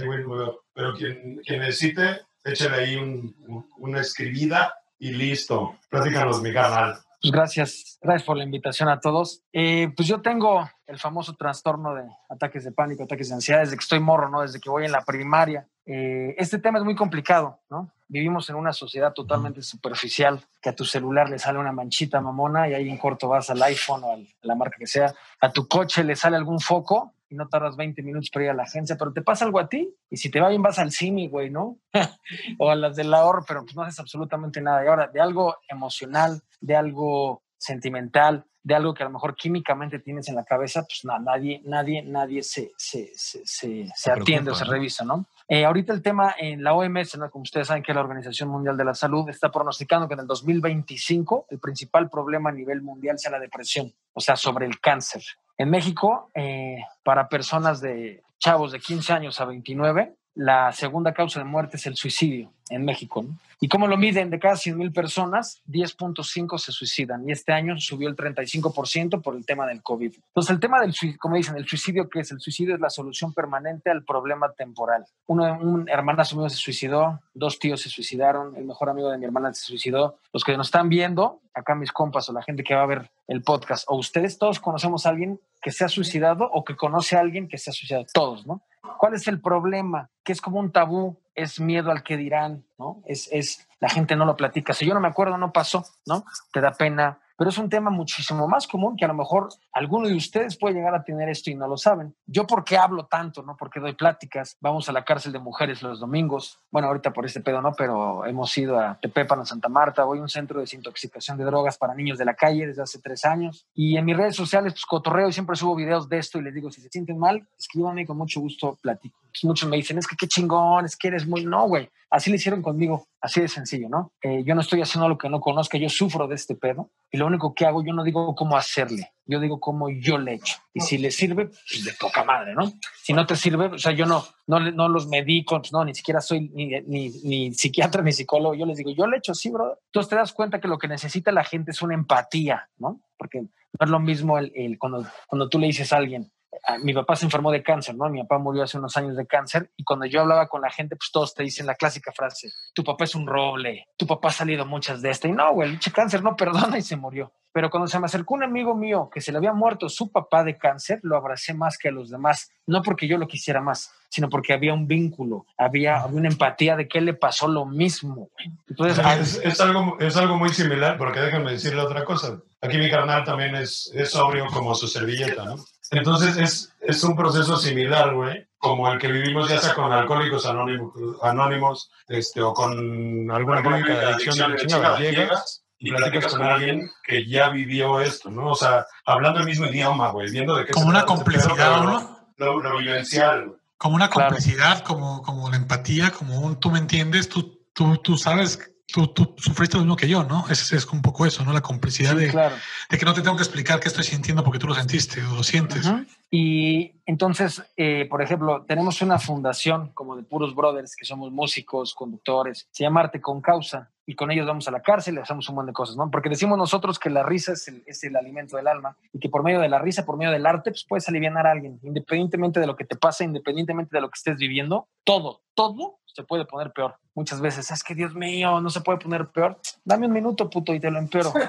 pero quien, quien necesite, échale ahí un- una escribida y listo. Platícanos, mi carnal. Pues gracias. Gracias por la invitación a todos. Eh, pues yo tengo el famoso trastorno de ataques de pánico, ataques de ansiedad desde que estoy morro, ¿no? Desde que voy en la primaria. Eh, este tema es muy complicado, ¿no? Vivimos en una sociedad totalmente superficial, que a tu celular le sale una manchita mamona y ahí en corto vas al iPhone o a la marca que sea. A tu coche le sale algún foco y no tardas 20 minutos para ir a la agencia, pero te pasa algo a ti y si te va bien vas al CIMI, güey, ¿no? *laughs* o a las del ahorro, pero pues no haces absolutamente nada. Y ahora, de algo emocional, de algo sentimental, de algo que a lo mejor químicamente tienes en la cabeza, pues na- nadie, nadie, nadie se, se, se, se, se atiende o se ¿no? revisa, ¿no? Eh, ahorita el tema en la OMS, como ustedes saben que la Organización Mundial de la Salud, está pronosticando que en el 2025 el principal problema a nivel mundial sea la depresión, o sea, sobre el cáncer. En México, eh, para personas de chavos de 15 años a 29, la segunda causa de muerte es el suicidio en México. ¿Y cómo lo miden? De cada 100 mil personas, 10.5 se suicidan. Y este año subió el 35% por el tema del COVID. Entonces, el tema del suicidio, como dicen, el suicidio, ¿qué es? El suicidio es la solución permanente al problema temporal. Uno, un hermanazo mío se suicidó, dos tíos se suicidaron, el mejor amigo de mi hermana se suicidó. Los que nos están viendo, acá mis compas o la gente que va a ver el podcast, o ustedes todos conocemos a alguien que se ha suicidado o que conoce a alguien que se ha suicidado. Todos, ¿no? ¿Cuál es el problema? Que es como un tabú, es miedo al que dirán, ¿no? Es, es la gente no lo platica. Si yo no me acuerdo, no pasó, ¿no? Te da pena. Pero es un tema muchísimo más común que a lo mejor alguno de ustedes puede llegar a tener esto y no lo saben. Yo, ¿por qué hablo tanto? ¿No? Porque doy pláticas. Vamos a la cárcel de mujeres los domingos. Bueno, ahorita por este pedo no, pero hemos ido a Tepepan, Santa Marta. Voy a un centro de desintoxicación de drogas para niños de la calle desde hace tres años. Y en mis redes sociales, pues cotorreo y siempre subo videos de esto y les digo, si se sienten mal, escríbanme y con mucho gusto platico. Muchos me dicen, es que qué chingón, es que eres muy... No, güey. Así lo hicieron conmigo, así de sencillo, ¿no? Eh, yo no estoy haciendo lo que no conozca, yo sufro de este pedo y lo único que hago, yo no digo cómo hacerle, yo digo cómo yo le echo. Y si le sirve, pues de poca madre, ¿no? Si no te sirve, o sea, yo no, no, no los medico, pues, no, ni siquiera soy ni, ni, ni psiquiatra *laughs* ni psicólogo, yo les digo, yo le echo así, bro. Entonces te das cuenta que lo que necesita la gente es una empatía, ¿no? Porque no es lo mismo el, el- cuando, cuando tú le dices a alguien, a- mi papá se enfermó de cáncer, ¿no? Mi papá murió hace unos años de cáncer y cuando yo hablaba con la gente, pues todos te dicen la clásica frase, tu papá es un roble, tu papá ha salido muchas de esta. Y no, güey, el cáncer no *laughs* perdona y se murió. Pero cuando se me acercó un amigo mío que se le había muerto su papá de cáncer, lo abracé más que a los demás, no porque yo lo quisiera más, sino porque había un vínculo, había, había una empatía de que él le pasó lo mismo, güey. Entonces, ah, Es, es algo, es algo muy similar, porque déjenme decirle otra cosa. Aquí mi carnal también es, es sobrio como su servilleta, ¿no? Entonces es, es un proceso similar, güey, como el que vivimos ya sea con alcohólicos anónimos, anónimos este, o con alguna clínica de adicción de chingada. Llegas y platicas con alguien que ya vivió esto, ¿no? O sea, hablando el mismo idioma, güey, viendo de qué Como se una este complicidad, ¿no? Lo, lo vivencial, güey. Como una Claro. complicidad, como, como la empatía, como un tú me entiendes, tú, tú, tú sabes, tú, tú sufriste lo mismo que yo, ¿no? Es, es un poco eso, ¿no? La complicidad sí, de, claro. de que no te tengo que explicar qué estoy sintiendo porque tú lo sentiste o lo sientes. Y entonces, eh, por ejemplo, tenemos una fundación como de puros brothers que somos músicos, conductores, se llama Arte con Causa, y con ellos vamos a la cárcel y hacemos un montón de cosas, ¿no? Porque decimos nosotros que la risa es el, es el alimento del alma y que por medio de la risa, por medio del arte, pues puedes aliviar a alguien, independientemente de lo que te pase, independientemente de lo que estés viviendo, todo, todo se puede poner peor. Muchas veces, es que Dios mío, no se puede poner peor. Dame un minuto, puto, y te lo empeoro. *laughs*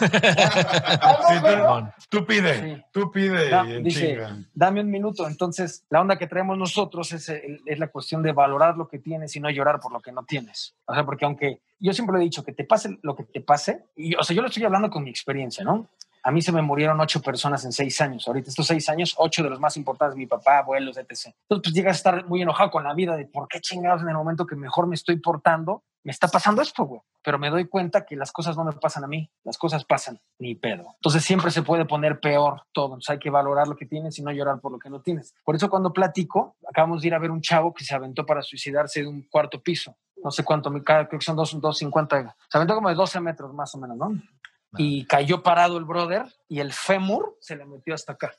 Sí, tú, tú pide, Sí. tú pide Da- y en dice, dame un minuto. Entonces, la onda que traemos nosotros es, es la cuestión de valorar lo que tienes y no llorar por lo que no tienes. O sea, porque aunque yo siempre he dicho que te pase lo que te pase, y, o sea, yo lo estoy hablando con mi experiencia, ¿no? A mí se me murieron ocho personas en seis años. Ahorita estos seis años, ocho de los más importantes, mi papá, abuelos, etc. Entonces, pues llegas a estar muy enojado con la vida de por qué chingados en el momento que mejor me estoy portando, me está pasando esto, güey. Pero me doy cuenta que las cosas no me pasan a mí, las cosas pasan, ni pedo. Entonces siempre se puede poner peor todo. Hay que valorar lo que tienes y no llorar por lo que no tienes. Por eso cuando platico, acabamos de ir a ver un chavo que se aventó para suicidarse de un cuarto piso. No sé cuánto, creo que son dos, 250. Se aventó como de 12 metros más o menos, ¿no? Y cayó parado el brother y el fémur se le metió hasta acá.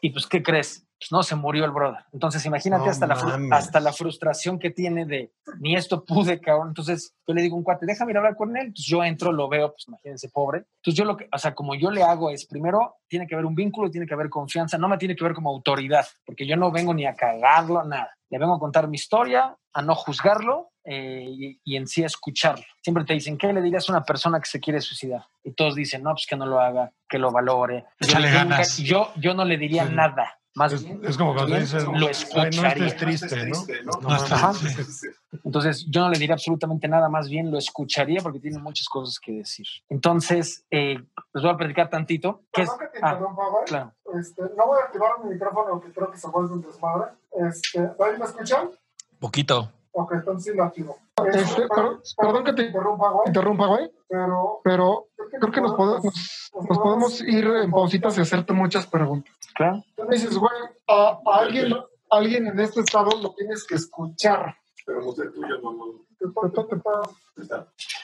Y pues, ¿qué crees? Pues no, se murió el brother. Entonces, imagínate No hasta, la, hasta la frustración que tiene de ni esto pude, cabrón. Entonces, yo le digo un cuate, déjame ir a hablar con él. Entonces, yo entro, lo veo, pues imagínense, pobre. Entonces, yo lo que, o sea, como yo le hago es, primero, tiene que haber un vínculo, tiene que haber confianza, no me tiene que ver como autoridad, porque yo no vengo ni a cagarlo, nada. Le vengo a contar mi historia, a no juzgarlo eh, y, y en sí escucharlo. Siempre te dicen, ¿qué le dirías a una persona que se quiere suicidar? Y todos dicen, no, pues que no lo haga, que lo valore. Yo, Échale yo nunca- ganas. yo, yo no le diría Sí. nada. Más Es, bien, es como cuando bien, dicen, lo "Ay, no escucharía. estés triste, ¿no? No No estés mames. triste. Entonces, yo no le diría absolutamente nada, más bien lo escucharía porque tiene muchas cosas que decir. Entonces, eh, les voy a platicar tantito. ¿Qué es? Perdón que te Ah, interrumpa, güey. claro. Este, no voy a activar mi micrófono que creo que se vuelve un desmadre. Este, ¿ahí me escuchan? Poquito. Ok, entonces sí lo activo. Este, per- perdón que te interrumpa, güey. interrumpa, güey, Pero pero creo que nos podemos, nos podemos ir en pausitas y hacerte muchas preguntas. Claro. Tú me dices, güey, a, a alguien, a alguien en este estado lo tienes que escuchar. Pero no sé tuyo, no, no.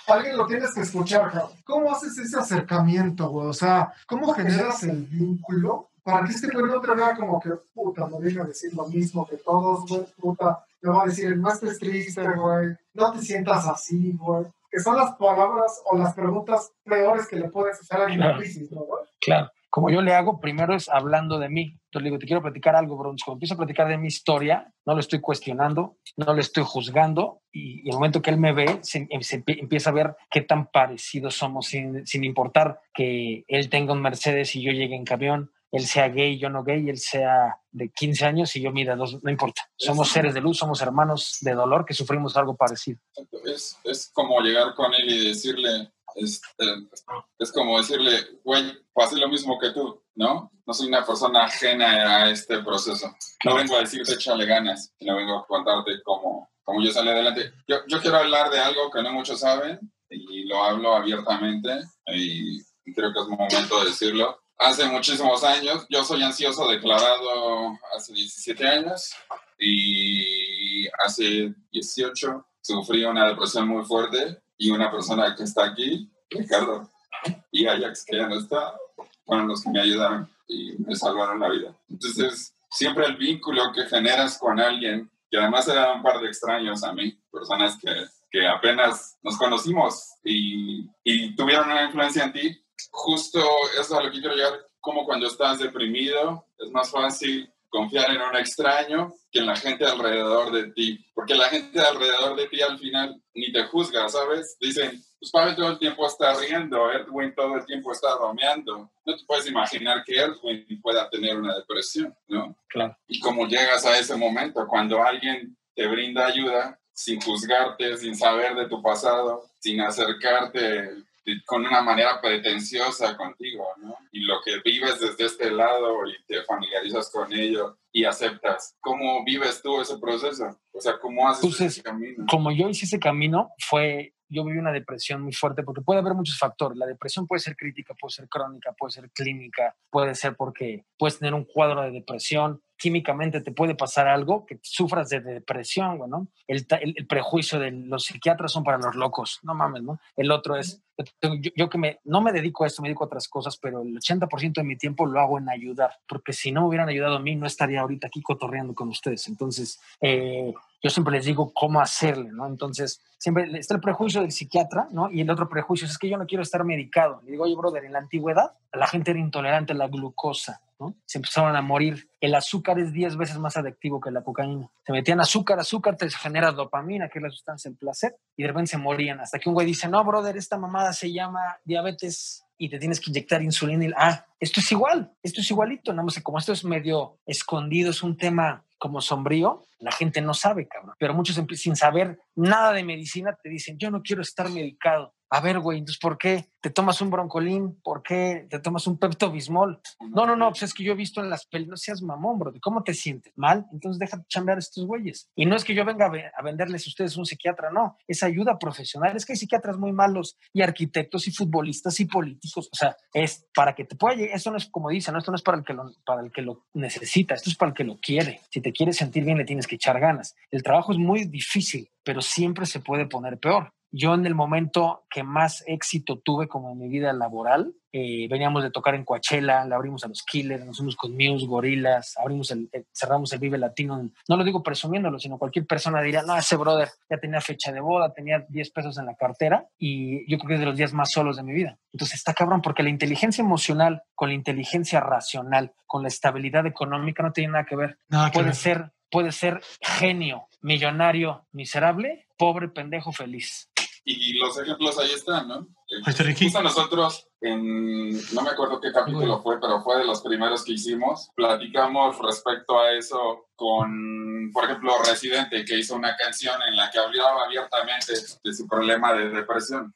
Alguien lo tienes que escuchar, cabrón. ¿Cómo haces ese acercamiento, güey? O sea, ¿cómo generas el vínculo para que este güey no te vea como que, puta, me viene a decir lo mismo que todos, güey, puta, me va a decir, no estés triste, güey, no te sientas así, güey? Que son las palabras o las preguntas peores que le puedes hacer a alguien en Claro. crisis, ¿no, güey? Claro. Como yo le hago, primero es hablando de mí. Entonces le digo, te quiero platicar algo. Cuando empiezo a platicar de mi historia, no lo estoy cuestionando, no lo estoy juzgando. Y, y el momento que él me ve, se, se empie- empieza a ver qué tan parecidos somos, sin, sin importar que él tenga un Mercedes y yo llegue en camión, él sea gay, yo no gay, él sea de 15 años y yo mida dos, no importa. Somos seres de luz, somos hermanos de dolor que sufrimos algo parecido. Es, es como llegar con él y decirle, es, eh, es como decirle, güey, pasé lo mismo que tú, ¿no? No soy una persona ajena a este proceso. No vengo a decirte échale ganas, sino vengo a contarte cómo, cómo yo salí adelante. Yo, yo quiero hablar de algo que no muchos saben y lo hablo abiertamente y creo que es momento de decirlo. Hace muchísimos años, yo soy ansioso declarado hace 17 años y hace 18 sufrí una depresión muy fuerte y una persona que está aquí, Ricardo, y Ajax, que ya no está, fueron los que me ayudaron y me salvaron la vida. Entonces, siempre el vínculo que generas con alguien, que además eran un par de extraños a mí, personas que, que apenas nos conocimos y, y tuvieron una influencia en ti, justo eso es a lo que quiero llegar, como cuando estás deprimido, es más fácil confiar en un extraño que en la gente alrededor de ti, porque la gente alrededor de ti al final ni te juzga, ¿sabes? Dicen, pues Pavel todo el tiempo está riendo, Edwin todo el tiempo está bromeando. No te puedes imaginar que Edwin pueda tener una depresión, ¿no? Claro. Y cómo llegas a ese momento, cuando alguien te brinda ayuda sin juzgarte, sin saber de tu pasado, sin acercarte con una manera pretenciosa contigo, ¿no? Y lo que vives desde este lado y te familiarizas con ello y aceptas. ¿Cómo vives tú ese proceso? O sea, ¿cómo haces Entonces, ese camino? como yo hice ese camino, fue, yo viví una depresión muy fuerte porque puede haber muchos factores. La depresión puede ser crítica, puede ser crónica, puede ser clínica, puede ser porque puedes tener un cuadro de depresión. Químicamente te puede pasar algo que sufras de depresión, güey, ¿no? El, el- el prejuicio de los psiquiatras son para los locos, no mames, ¿no? El otro es, yo, yo que me, no me dedico a esto, me dedico a otras cosas, pero el 80% de mi tiempo lo hago en ayudar, porque si no me hubieran ayudado a mí, no estaría ahorita aquí cotorreando con ustedes. Entonces, eh, yo siempre les digo cómo hacerle, ¿no? Entonces, siempre está el prejuicio del psiquiatra, ¿no? Y el otro prejuicio es que yo no quiero estar medicado. Le digo, oye, brother, en la antigüedad la gente era intolerante a la glucosa, ¿no? Se empezaron a morir. El azúcar es 10 veces más adictivo que la cocaína. Se metían azúcar, azúcar te genera dopamina, que es la sustancia del placer, y de repente se morían. Hasta que un güey dice, no, brother, esta mamada se llama diabetes y te tienes que inyectar insulina. Y, ah, Esto es igual, esto es igualito, no sé, como esto es medio escondido, es un tema como sombrío, la gente no sabe, cabrón. Pero muchos sin saber nada de medicina te dicen, yo no quiero estar medicado. A ver, güey, entonces, ¿por qué te tomas un broncolín? ¿Por qué te tomas un Pepto Bismol? No, no, no, pues es que yo he visto en las películas, no seas mamón, bro. ¿Cómo te sientes? ¿Mal? Entonces déjate chambear a estos güeyes. Y no es que yo venga a, a venderles a ustedes un psiquiatra, no. Es ayuda profesional. Es que hay psiquiatras muy malos y arquitectos y futbolistas y políticos. O sea, es para que te pueda Esto no es como dicen, esto no es para el, que lo, para el que lo necesita, esto es para el que lo quiere. Si te quieres sentir bien, le tienes que echar ganas. El trabajo es muy difícil, pero siempre se puede poner peor. Yo en el momento que más éxito tuve como en mi vida laboral, eh, veníamos de tocar en Coachella, le abrimos a los Killers, nos fuimos con Muse, Gorilas, abrimos el, eh, cerramos el Vive Latino. No lo digo presumiéndolo, sino cualquier persona diría, no, ese brother ya tenía fecha de boda, tenía 10 pesos en la cartera y yo creo que es de los días más solos de mi vida. Entonces está cabrón, porque la inteligencia emocional con la inteligencia racional, con la estabilidad económica no tiene nada que ver. Nada que puede ver. ser, puede ser genio, millonario, miserable, pobre, pendejo, feliz. Y los ejemplos ahí están, ¿no? Ricky. Justo nosotros, en, no me acuerdo qué capítulo fue, pero fue de los primeros que hicimos, platicamos respecto a eso con, por ejemplo, Residente, que hizo una canción en la que hablaba abiertamente de su problema de depresión.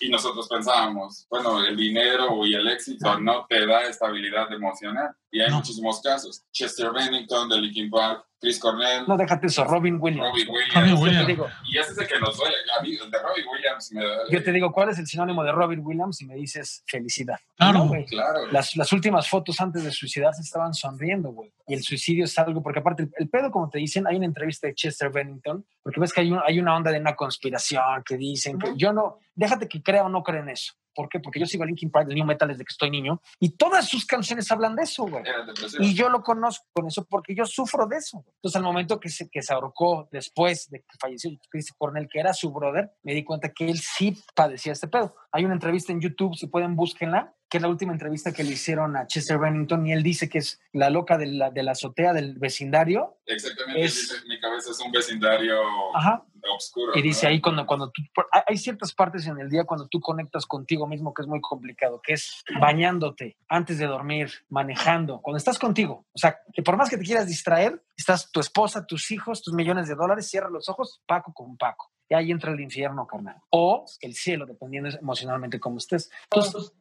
Y nosotros pensábamos, bueno, el dinero y el éxito no te da estabilidad emocional. Y hay muchísimos casos. Chester Bennington de Linkin Park, Chris Cornell, No, déjate eso, Robin Williams. Robin Williams. Robin Yo te Williams. digo, Y ese es el que nos duele. A mí, el de Robin Williams me da... yo te digo, ¿cuál es el sinónimo de Robin Williams? Y me dices felicidad. Claro. No. Claro. Las, las últimas fotos antes de suicidarse estaban sonriendo, güey. Y el suicidio es algo, porque aparte, el, el pedo, como te dicen, hay una entrevista de Chester Bennington, porque ves que hay, un- hay una onda de una conspiración que dicen que yo no, déjate que crea o no crea en eso. ¿Por qué? Porque yo sigo a Linkin Park, el New Metal desde que estoy niño, y todas sus canciones hablan de eso, güey. Y yo lo conozco con eso porque yo sufro de eso. Entonces, al momento que se, que se ahorcó después de que falleció Chris Cornell, que era su brother, me di cuenta que él sí padecía este pedo. Hay una entrevista en YouTube, si pueden, búsquenla, que es la última entrevista que le hicieron a Chester Bennington y él dice que es la loca de la, de la azotea del vecindario. Exactamente, Es- dice, mi cabeza es un vecindario Ajá. oscuro. Y dice ahí cuando, cuando tú, hay- ciertas partes en el día cuando tú conectas contigo mismo que es muy complicado, que es bañándote antes de dormir, manejando, cuando estás contigo. O sea, que por más que te quieras distraer, estás tu esposa, tus hijos, tus millones de dólares, cierra los ojos, Paco con Paco. Y ahí entra el infierno, carnal. O el cielo, dependiendo emocionalmente cómo estés. Entonces,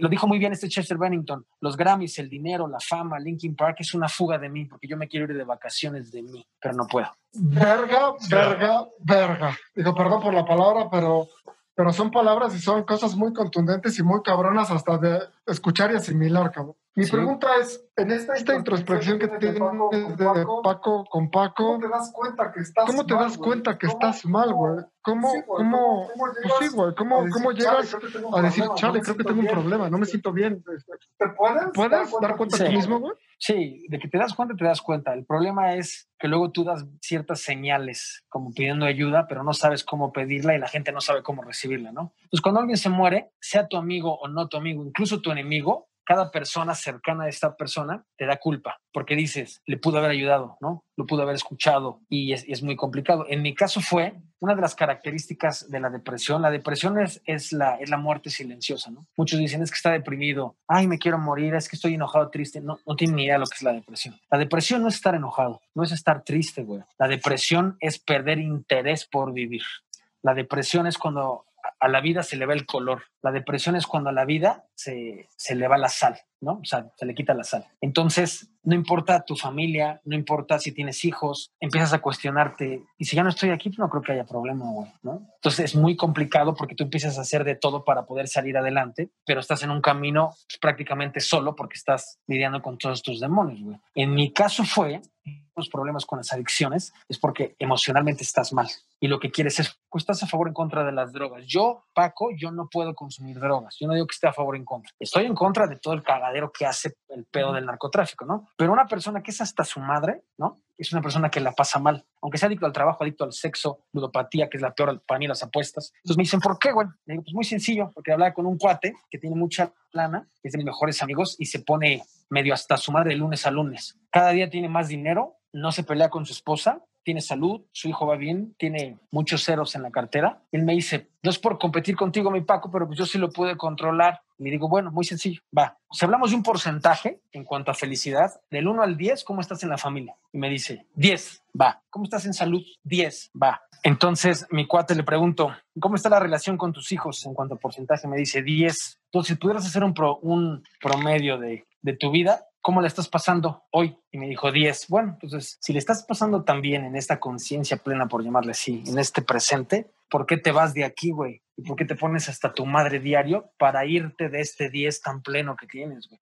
lo dijo muy bien este Chester Bennington, los Grammys, el dinero, la fama, Linkin Park es una fuga de mí, porque yo me quiero ir de vacaciones de mí, pero no puedo. Verga, verga, verga. Digo, perdón por la palabra, pero, pero son palabras y son cosas muy contundentes y muy cabronas hasta de escuchar y asimilar, cabrón. Mi Sí. pregunta es, en esta, esta introspección que tienes de Paco con Paco, ¿Cómo te das cuenta que estás ¿cómo te mal, das cuenta que ¿Cómo- estás mal, güey? ¿Cómo, Sí, güey, cómo, ¿cómo pues sí, güey, ¿cómo, a cómo "Chale, llegas a decir, problema, no chale, me creo que siento tengo un bien"? problema, no me siento bien? ¿Te puedes? ¿Puedes dar cuenta Sí. tú mismo, güey? Sí, de que te das cuenta, te das cuenta. El problema es que luego tú das ciertas señales como pidiendo ayuda, pero no sabes cómo pedirla y la gente no sabe cómo recibirla, ¿no? Entonces, cuando alguien se muere, sea tu amigo o no tu amigo, incluso tu enemigo, cada persona cercana a esta persona te da culpa, porque dices, le pudo haber ayudado, ¿no? Lo pudo haber escuchado y es, muy complicado. En mi caso fue una de las características de la depresión. La depresión es, es, la, es la muerte silenciosa, ¿no? Muchos dicen, es que está deprimido, ay, me quiero morir, es que estoy enojado, triste. No, no tienen ni idea de lo que es la depresión. La depresión no es estar enojado, no es estar triste, güey. La depresión es perder interés por vivir. La depresión es cuando a la vida se le va el color. La depresión es cuando a la vida se, se le va la sal, ¿no? O sea, se le quita la sal. Entonces, no importa tu familia, no importa si tienes hijos, empiezas a cuestionarte, y si ya no estoy aquí, no creo que haya problema, güey, ¿no? Entonces es muy complicado porque tú empiezas a hacer de todo para poder salir adelante, pero estás en un camino pues, prácticamente solo porque estás lidiando con todos tus demonios, güey. En mi caso fue problemas con las adicciones es porque emocionalmente estás mal y lo que quieres es, pues estás a favor o en contra de las drogas. Yo, Paco, yo no puedo consumir drogas. Yo no digo que esté a favor o en contra. Estoy en contra de todo el cagadero que hace el pedo del narcotráfico, ¿no? Pero una persona que es hasta su madre, ¿no? Es una persona que la pasa mal. Aunque sea adicto al trabajo, adicto al sexo, ludopatía, que es la peor para mí, las apuestas. Entonces me dicen, ¿por qué, güey? Le digo, pues muy sencillo, porque hablaba con un cuate que tiene mucha lana, es de mis mejores amigos, y se pone medio hasta su madre de lunes a lunes. Cada día tiene más dinero, no se pelea con su esposa, tiene salud, su hijo va bien, tiene muchos ceros en la cartera. Él me dice, no es por competir contigo, mi Paco, pero pues yo sí lo pude controlar. Y digo, bueno, muy sencillo, va. Si hablamos de un porcentaje en cuanto a felicidad, del 1 al 10, ¿cómo estás en la familia? Y me dice, 10, va. ¿Cómo estás en salud? 10, va. Entonces, mi cuate le pregunto, ¿cómo está la relación con tus hijos en cuanto a porcentaje? Me dice 10. Entonces, si pudieras hacer un, pro- un promedio de, de tu vida, ¿cómo le estás pasando hoy? Y me dijo 10. Bueno, entonces, si le estás pasando tan bien en esta conciencia plena, por llamarle así, en este presente, ¿por qué te vas de aquí, güey? ¿Y por qué te pones hasta tu madre diario para irte de este 10 tan pleno que tienes, güey?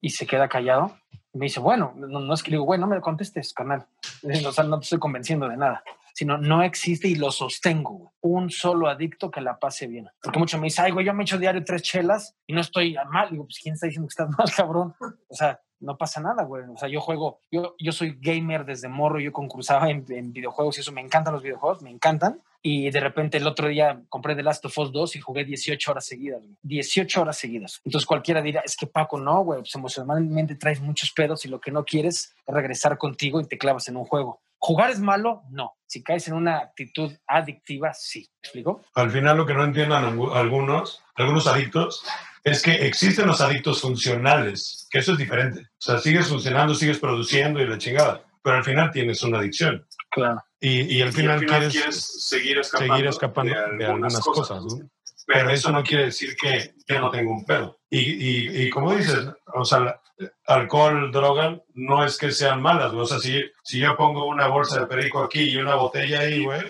Y se queda callado. Y me dice, bueno, no, no es que le digo, güey, no me contestes, canal. *laughs* O sea, no te estoy convenciendo de nada sino no existe y lo sostengo. Un solo adicto que la pase bien. Porque mucho me dice, ay, güey, yo me echo diario tres chelas y no estoy mal. Digo, pues, ¿quién está diciendo que estás *laughs* mal, cabrón? O sea, no pasa nada, güey. O sea, yo juego, yo, yo soy gamer desde morro, yo concursaba en, en videojuegos y eso, me encantan los videojuegos, me encantan. Y de repente el otro día compré The Last of Us 2 y jugué 18 horas seguidas. güey. 18 horas seguidas. Entonces cualquiera dirá, es que Paco, no, güey, pues emocionalmente traes muchos pedos y lo que no quieres es regresar contigo y te clavas en un juego. ¿Jugar es malo? No. Si caes en una actitud adictiva, sí. ¿Me explico? Al final lo que no entiendan algu- algunos, algunos adictos, es que existen los adictos funcionales, que eso es diferente. O sea, sigues funcionando, sigues produciendo y la chingada, pero al final tienes una adicción. Claro. Y, y al final, quieres, seguir escapando, seguir escapando de, algunas cosas, ¿no? Pero eso no quiere decir que yo no tengo un pedo. Y, y, y como dices, o sea, alcohol, droga, no es que sean malas. O sea, si, si yo pongo una bolsa de perico aquí y una botella ahí, güey,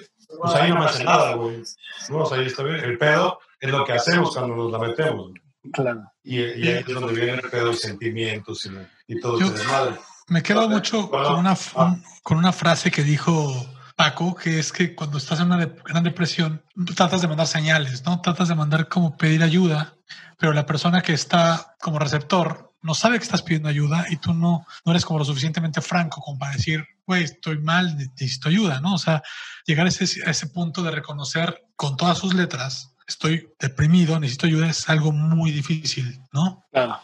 pues ahí no me hace nada, güey. No, o sea, ahí está bien. El pedo es lo que hacemos cuando nos la metemos. Claro. Y, y ahí es donde viene el pedo y sentimientos y, y todo Yo-. Me quedo mucho con una, un- con una frase que dijo Paco, que es que cuando estás en una de- gran depresión, tú tratas de mandar señales, ¿no? Tratas de mandar como pedir ayuda, pero la persona que está como receptor no sabe que estás pidiendo ayuda y tú no, no eres como lo suficientemente franco como para decir, güey, estoy mal, necesito ayuda, ¿no? O sea, llegar a ese, a ese punto de reconocer con todas sus letras, estoy deprimido, necesito ayuda, es algo muy difícil, ¿no? Claro.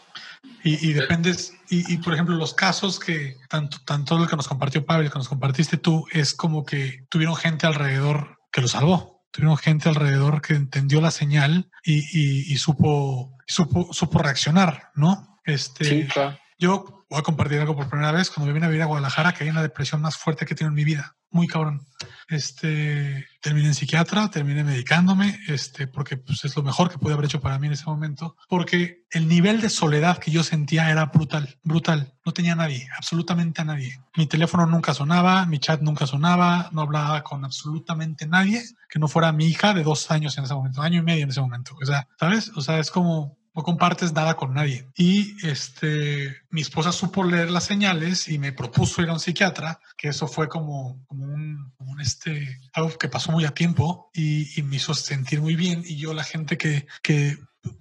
Y, y dependes, y, y, por ejemplo, los casos que tanto, tanto lo que nos compartió Pablo, que nos compartiste tú, es como que tuvieron gente alrededor que lo salvó. Tuvieron gente alrededor que entendió la señal y, y- y supo, supo, supo reaccionar, ¿no? Este, Sí, claro. Yo voy a compartir algo por primera vez. Cuando me vine a vivir a Guadalajara, que hay una depresión más fuerte que he tenido en mi vida. Muy cabrón. Este, terminé en psiquiatra, terminé medicándome, este, porque pues, es lo mejor que pude haber hecho para mí en ese momento. Porque el nivel de soledad que yo sentía era brutal, brutal. No tenía a nadie, absolutamente a nadie. Mi teléfono nunca sonaba, mi chat nunca sonaba, no hablaba con absolutamente nadie que no fuera mi hija de dos años en ese momento, año y medio en ese momento. O sea, ¿sabes? O sea, es como no compartes nada con nadie. Y este, mi esposa supo leer las señales y me propuso ir a un psiquiatra, que eso fue como, como un, como un, este, algo que pasó muy a tiempo y, y me hizo sentir muy bien. Y yo la gente que, que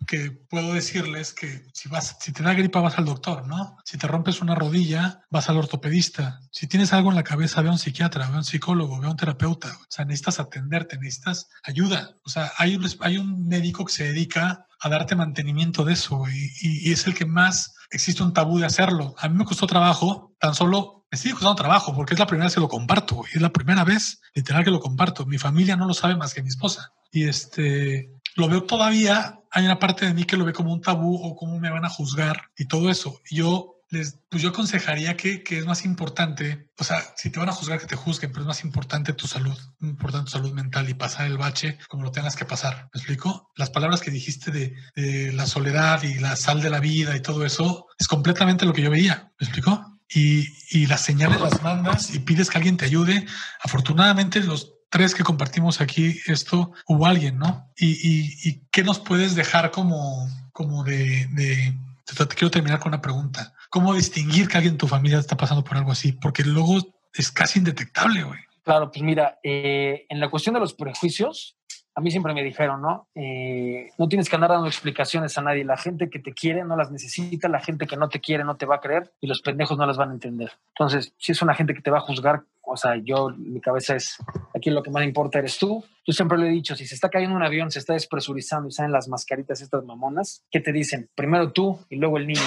que puedo decirles que si vas, si te da gripa vas al doctor, ¿no? Si te rompes una rodilla vas al ortopedista. Si tienes algo en la cabeza ve a un psiquiatra, ve a un psicólogo, ve a un terapeuta. O sea, necesitas atenderte, necesitas ayuda. O sea, hay un, hay un médico que se dedica a darte mantenimiento de eso y, y, y es el que más existe un tabú de hacerlo. A mí me costó trabajo, tan solo me sigue costando trabajo porque es la primera vez que lo comparto. Es la primera vez literal que lo comparto. Mi familia no lo sabe más que mi esposa. Y este, lo veo todavía, hay una parte de mí que lo ve como un tabú o cómo me van a juzgar y todo eso. Yo les, pues yo aconsejaría que, que es más importante, o sea, si te van a juzgar que te juzguen, pero es más importante tu salud, importante tu salud mental y pasar el bache como lo tengas que pasar. ¿Me explico? Las palabras que dijiste de, de la soledad y la sal de la vida y todo eso es completamente lo que yo veía. ¿Me explico? Y, y las señales las mandas y pides que alguien te ayude. Afortunadamente los tres que compartimos aquí esto, hubo alguien, ¿no? Y, y, y qué nos puedes dejar como, como de, de, te, quiero terminar con una pregunta. ¿Cómo distinguir que alguien en tu familia está pasando por algo así? Porque luego es casi indetectable, güey. Claro, pues mira, eh, en la cuestión de los prejuicios, a mí siempre me dijeron, ¿no? Eh, no tienes que andar dando explicaciones a nadie. La gente que te quiere no las necesita, la gente que no te quiere no te va a creer y los pendejos no las van a entender. Entonces, si es una gente que te va a juzgar O sea, yo, mi cabeza es, aquí lo que más importa eres tú. Yo siempre lo he dicho, si se está cayendo un avión, se está despresurizando y salen las mascaritas estas mamonas, ¿qué te dicen? Primero tú y luego el niño.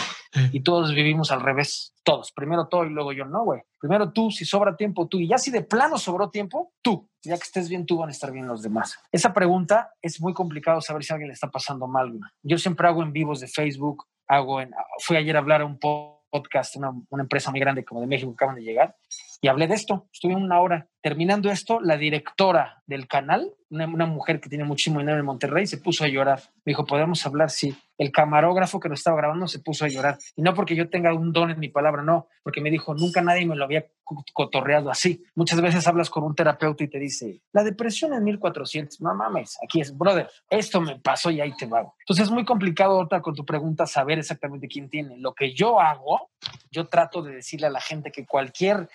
Y todos vivimos al revés, todos. Primero todo y luego yo, no, güey. Primero tú, si sobra tiempo, tú. Y ya si de plano sobró tiempo, tú. Ya que estés bien tú, van a estar bien los demás. Esa pregunta es muy complicado saber si a alguien le está pasando mal. güey. Yo siempre hago en vivos de Facebook, hago en, fui ayer a hablar a un podcast, una, una empresa muy grande como de México que acaban de llegar, y hablé de esto. Estuve una hora. Terminando esto, la directora del canal, una, una mujer que tiene muchísimo dinero en Monterrey, se puso a llorar. Me dijo, ¿podemos hablar? Sí. El camarógrafo que nos estaba grabando se puso a llorar. Y no porque yo tenga un don en mi palabra, no, porque me dijo, nunca nadie me lo había co- cotorreado así. Muchas veces hablas con un terapeuta y te dice, la depresión en 1400, no mames, aquí es, brother, esto me pasó y ahí te va. Entonces es muy complicado ahorita con tu pregunta saber exactamente quién tiene. Lo que yo hago, yo trato de decirle a la gente que cualquier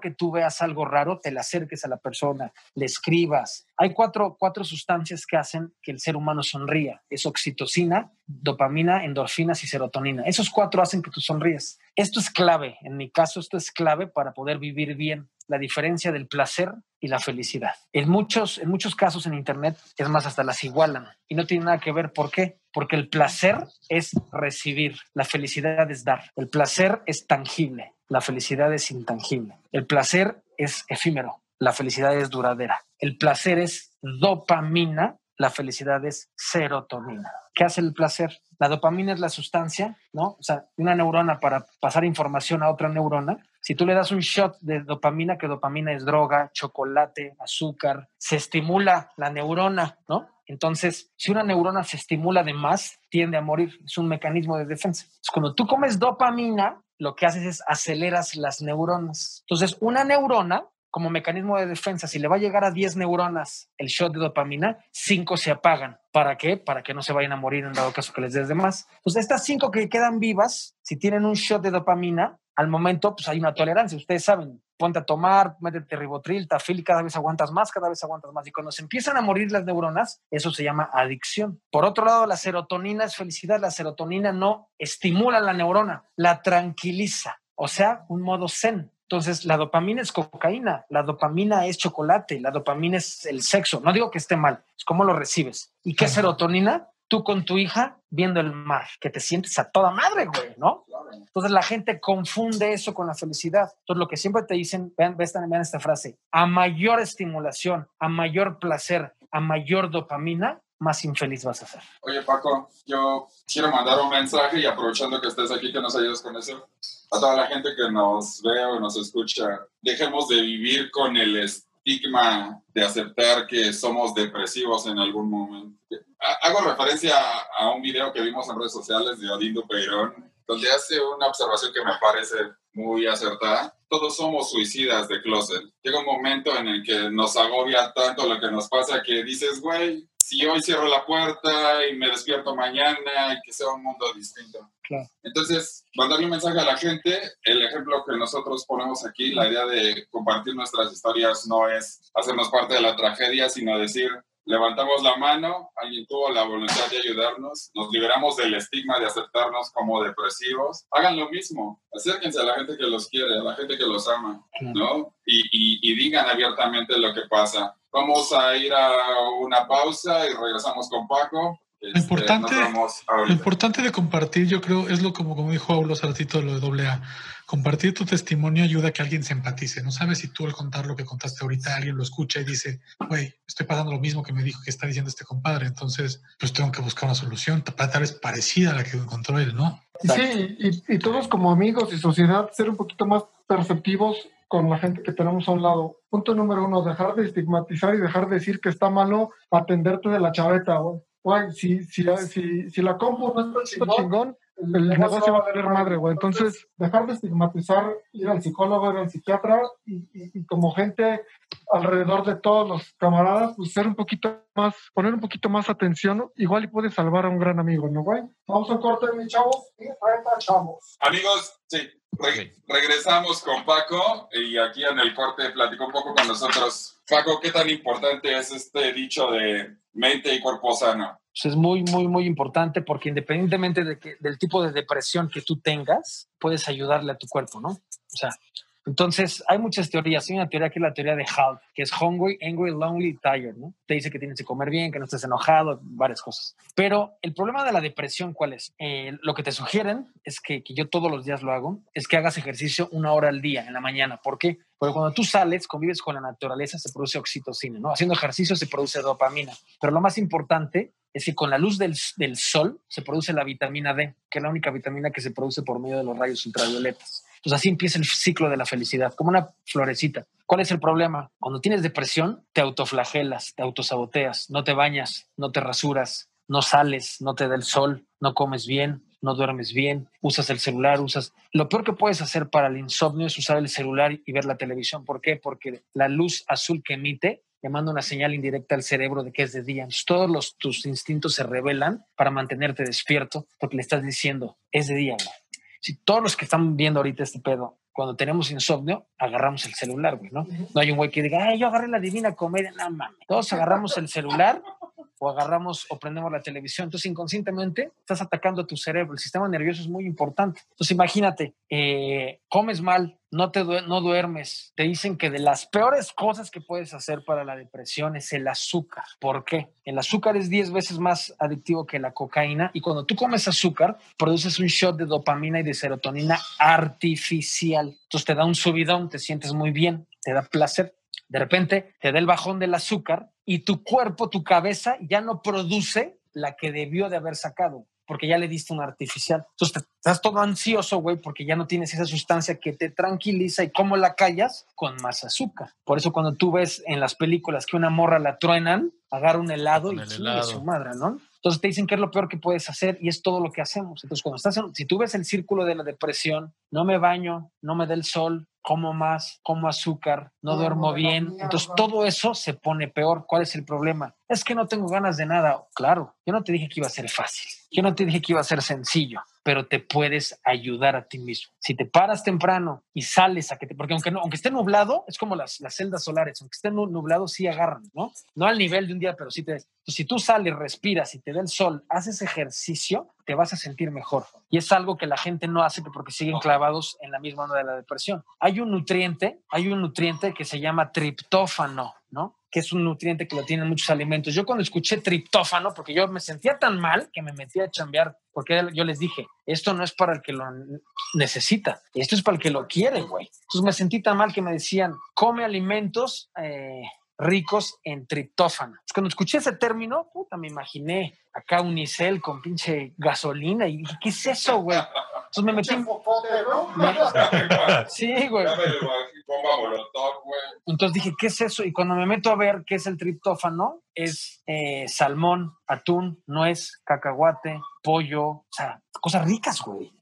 que tú veas algo raro, te le acerques a la persona, le escribas. Hay cuatro, cuatro sustancias que hacen que el ser humano sonría. Es oxitocina, dopamina, endorfinas y serotonina. Esos cuatro hacen que tú sonríes. Esto es clave. En mi caso, esto es clave para poder vivir bien. La diferencia del placer y la felicidad. En muchos, en muchos casos en Internet, es más, hasta las igualan. Y no tiene nada que ver. ¿Por qué? Porque el placer es recibir. La felicidad es dar. El placer es tangible. La felicidad es intangible. El placer es efímero. La felicidad es duradera. El placer es dopamina. La felicidad es serotonina. ¿Qué hace el placer? La dopamina es la sustancia, ¿no? O sea, una neurona para pasar información a otra neurona. Si tú le das un shot de dopamina, que dopamina es droga, chocolate, azúcar, se estimula la neurona, ¿no? Entonces, si una neurona se estimula de más, tiende a morir. Es un mecanismo de defensa. Entonces, cuando tú comes dopamina, lo que haces es aceleras las neuronas. Entonces, una neurona, como mecanismo de defensa, si le va a llegar a 10 neuronas el shot de dopamina, 5 se apagan. ¿Para qué? Para que no se vayan a morir en dado caso que les des de más. Entonces, estas 5 que quedan vivas, si tienen un shot de dopamina, al momento, pues hay una tolerancia. Ustedes saben, ponte a tomar, métete ribotril, tafil y cada vez aguantas más, cada vez aguantas más. Y cuando se empiezan a morir las neuronas, eso se llama adicción. Por otro lado, la serotonina es felicidad. La serotonina no estimula la neurona, la tranquiliza. O sea, un modo zen. Entonces, la dopamina es cocaína, la dopamina es chocolate, la dopamina es el sexo. No digo que esté mal, es cómo lo recibes. ¿Y qué es serotonina? Tú con tu hija viendo el mar, que te sientes a toda madre, güey, ¿no? Entonces la gente confunde eso con la felicidad. Entonces lo que siempre te dicen, vean, vean, esta frase, a mayor estimulación, a mayor placer, a mayor dopamina, más infeliz vas a ser. Oye, Paco, yo quiero mandar un mensaje y aprovechando que estés aquí, que nos ayudes con eso. A toda la gente que nos ve o nos escucha, dejemos de vivir con el estigma de aceptar que somos depresivos en algún momento. Ha- Hago referencia a un video que vimos en redes sociales de Odindo Peirón, donde hace una observación que me parece muy acertada. Todos somos suicidas de closet. Llega un momento en el que nos agobia tanto lo que nos pasa que dices, güey, si hoy cierro la puerta y me despierto mañana y que sea un mundo distinto. Claro. Entonces, mandarle un mensaje a la gente, el ejemplo que nosotros ponemos aquí, la idea de compartir nuestras historias no es hacernos parte de la tragedia, sino decir, levantamos la mano, alguien tuvo la voluntad de ayudarnos, nos liberamos del estigma de aceptarnos como depresivos, hagan lo mismo, acérquense a la gente que los quiere, a la gente que los ama, ¿no? Y, y- y digan abiertamente lo que pasa. Vamos a ir a una pausa y regresamos con Paco. Este, importante- Lo importante de compartir, yo creo, es lo como, como dijo Aulo hace ratito lo de doble A. Compartir tu testimonio ayuda a que alguien se empatice. No sabes si tú al contar lo que contaste ahorita, alguien lo escucha y dice, güey, estoy pasando lo mismo que me dijo que está diciendo este compadre. Entonces, pues tengo que buscar una solución, tal vez parecida a la que encontró él, ¿no? Sí, y, y todos como amigos y sociedad ser un poquito más perceptivos con la gente que tenemos a un lado. Punto número uno, dejar de estigmatizar y dejar de decir que está malo atenderte de la chaveta, güey. Güey, si, si, si, si la compu no está chingón, el negocio va a valer madre, güey. Entonces, dejar de estigmatizar, ir al psicólogo, ir al psiquiatra y, y- y como gente alrededor de todos los camaradas, pues ser un poquito más, poner un poquito más atención, igual y puede salvar a un gran amigo, ¿no, güey? Vamos a un corte, mis chavos, y regresamos. Amigos, sí, re- regresamos con Paco y aquí en el corte platicó un poco con nosotros. Paco, ¿qué tan importante es este dicho de mente y cuerpo sano? Pues es muy, muy, muy importante porque independientemente de que, del tipo de depresión que tú tengas, puedes ayudarle a tu cuerpo, ¿no? O sea, Entonces, hay muchas teorías. Hay una teoría que es la teoría de HALT, que es hungry, angry, lonely, tired, ¿no? Te dice que tienes que comer bien, que no estés enojado, varias cosas. Pero el problema de la depresión, ¿cuál es? Eh, lo que te sugieren es que, que yo todos los días lo hago, es que hagas ejercicio una hora al día, en la mañana. ¿Por qué? Porque cuando tú sales, convives con la naturaleza, se produce oxitocina, ¿no? Haciendo ejercicio se produce dopamina. Pero lo más importante es que con la luz del, del, sol se produce la vitamina D, que es la única vitamina que se produce por medio de los rayos ultravioletas. Entonces así empieza el ciclo de la felicidad, como una florecita. ¿Cuál es el problema? Cuando tienes depresión, te autoflagelas, te autosaboteas, no te bañas, no te rasuras, no sales, no te da el sol, no comes bien, no duermes bien, usas el celular, usas... Lo peor que puedes hacer para el insomnio es usar el celular y ver la televisión. ¿Por qué? Porque la luz azul que emite le manda una señal indirecta al cerebro de que es de día. Todos los, tus instintos se revelan para mantenerte despierto porque le estás diciendo, es de día. Si todos los que están viendo ahorita este pedo, cuando tenemos insomnio, agarramos el celular, güey, ¿no? No hay un güey que diga, ay, yo agarré la divina comedia, no mames. Todos agarramos el celular o agarramos o prendemos la televisión. Entonces, inconscientemente estás atacando a tu cerebro. El sistema nervioso es muy importante. Entonces, imagínate, eh, comes mal, no, te no duermes. Te dicen que de las peores cosas que puedes hacer para la depresión es el azúcar. ¿Por qué? El azúcar es 10 veces más adictivo que la cocaína y cuando tú comes azúcar, produces un shot de dopamina y de serotonina artificial. Entonces te da un subidón, te sientes muy bien, te da placer. De repente te da el bajón del azúcar y tu cuerpo, tu cabeza ya no produce la que debió de haber sacado porque ya le diste un artificial. Entonces estás todo ansioso, güey, porque ya no tienes esa sustancia que te tranquiliza y cómo la callas con más azúcar. Por eso cuando tú ves en las películas que una morra la truenan, agarra un helado y helado. su madre, ¿no? Entonces te dicen que es lo peor que puedes hacer y es todo lo que hacemos. Entonces cuando estás, en- si tú ves el círculo de la depresión, no me baño, no me da el sol, como más, como azúcar, no duermo bien. Entonces todo eso se pone peor. ¿Cuál es el problema? Es que no tengo ganas de nada. Claro, yo no te dije que iba a ser fácil. Yo no te dije que iba a ser sencillo, pero te puedes ayudar a ti mismo. Si te paras temprano y sales a que te, porque aunque, no, aunque esté nublado, es como las, las celdas solares, aunque esté nu- nublado, sí agarran, ¿no? No al nivel de un día, pero sí te... Entonces, si tú sales, respiras y te da el sol, haces ejercicio, te vas a sentir mejor. Y es algo que la gente no hace porque siguen clavados en la misma onda de la depresión. Hay un nutriente, hay un nutriente que se llama triptófano, ¿no? Que es un nutriente que lo tienen muchos alimentos. Yo cuando escuché triptófano, porque yo me sentía tan mal que me metí a chambear, porque yo les dije, esto no es para el que lo necesita, esto es para el que lo quiere, güey. Entonces me sentí tan mal que me decían, come alimentos eh, ricos en triptófano. Entonces, cuando escuché ese término, puta, me imaginé acá unicel con pinche gasolina y dije, ¿qué es eso, güey? Entonces me metí... me- *laughs* Sí, güey. Entonces dije, ¿qué es eso? Y cuando me meto a ver qué es el triptófano, es eh, salmón, atún, nuez, cacahuate, pollo, o sea, cosas ricas, güey.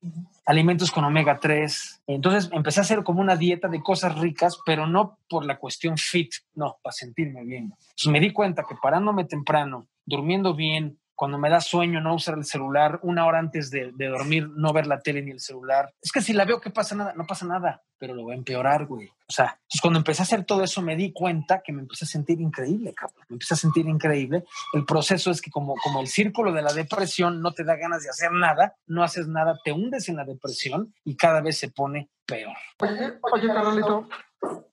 Alimentos con omega 3. Entonces empecé a hacer como una dieta de cosas ricas, pero no por la cuestión fit, no, para sentirme bien. Entonces me di cuenta que parándome temprano, durmiendo bien, cuando me da sueño, no usar el celular, una hora antes de, dormir, no ver la tele ni el celular. Es que si la veo, ¿qué pasa? Nada, no pasa nada, pero lo va a empeorar, güey. O sea, entonces cuando empecé a hacer todo eso, me di cuenta que me empecé a sentir increíble, cabrón. Me empecé a sentir increíble. El proceso es que como, como el círculo de la depresión no te da ganas de hacer nada, no haces nada, te hundes en la depresión y cada vez se pone peor. Oye, oye, Carolito.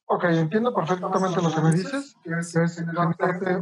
Ok, entiendo perfectamente lo que me dices, que es,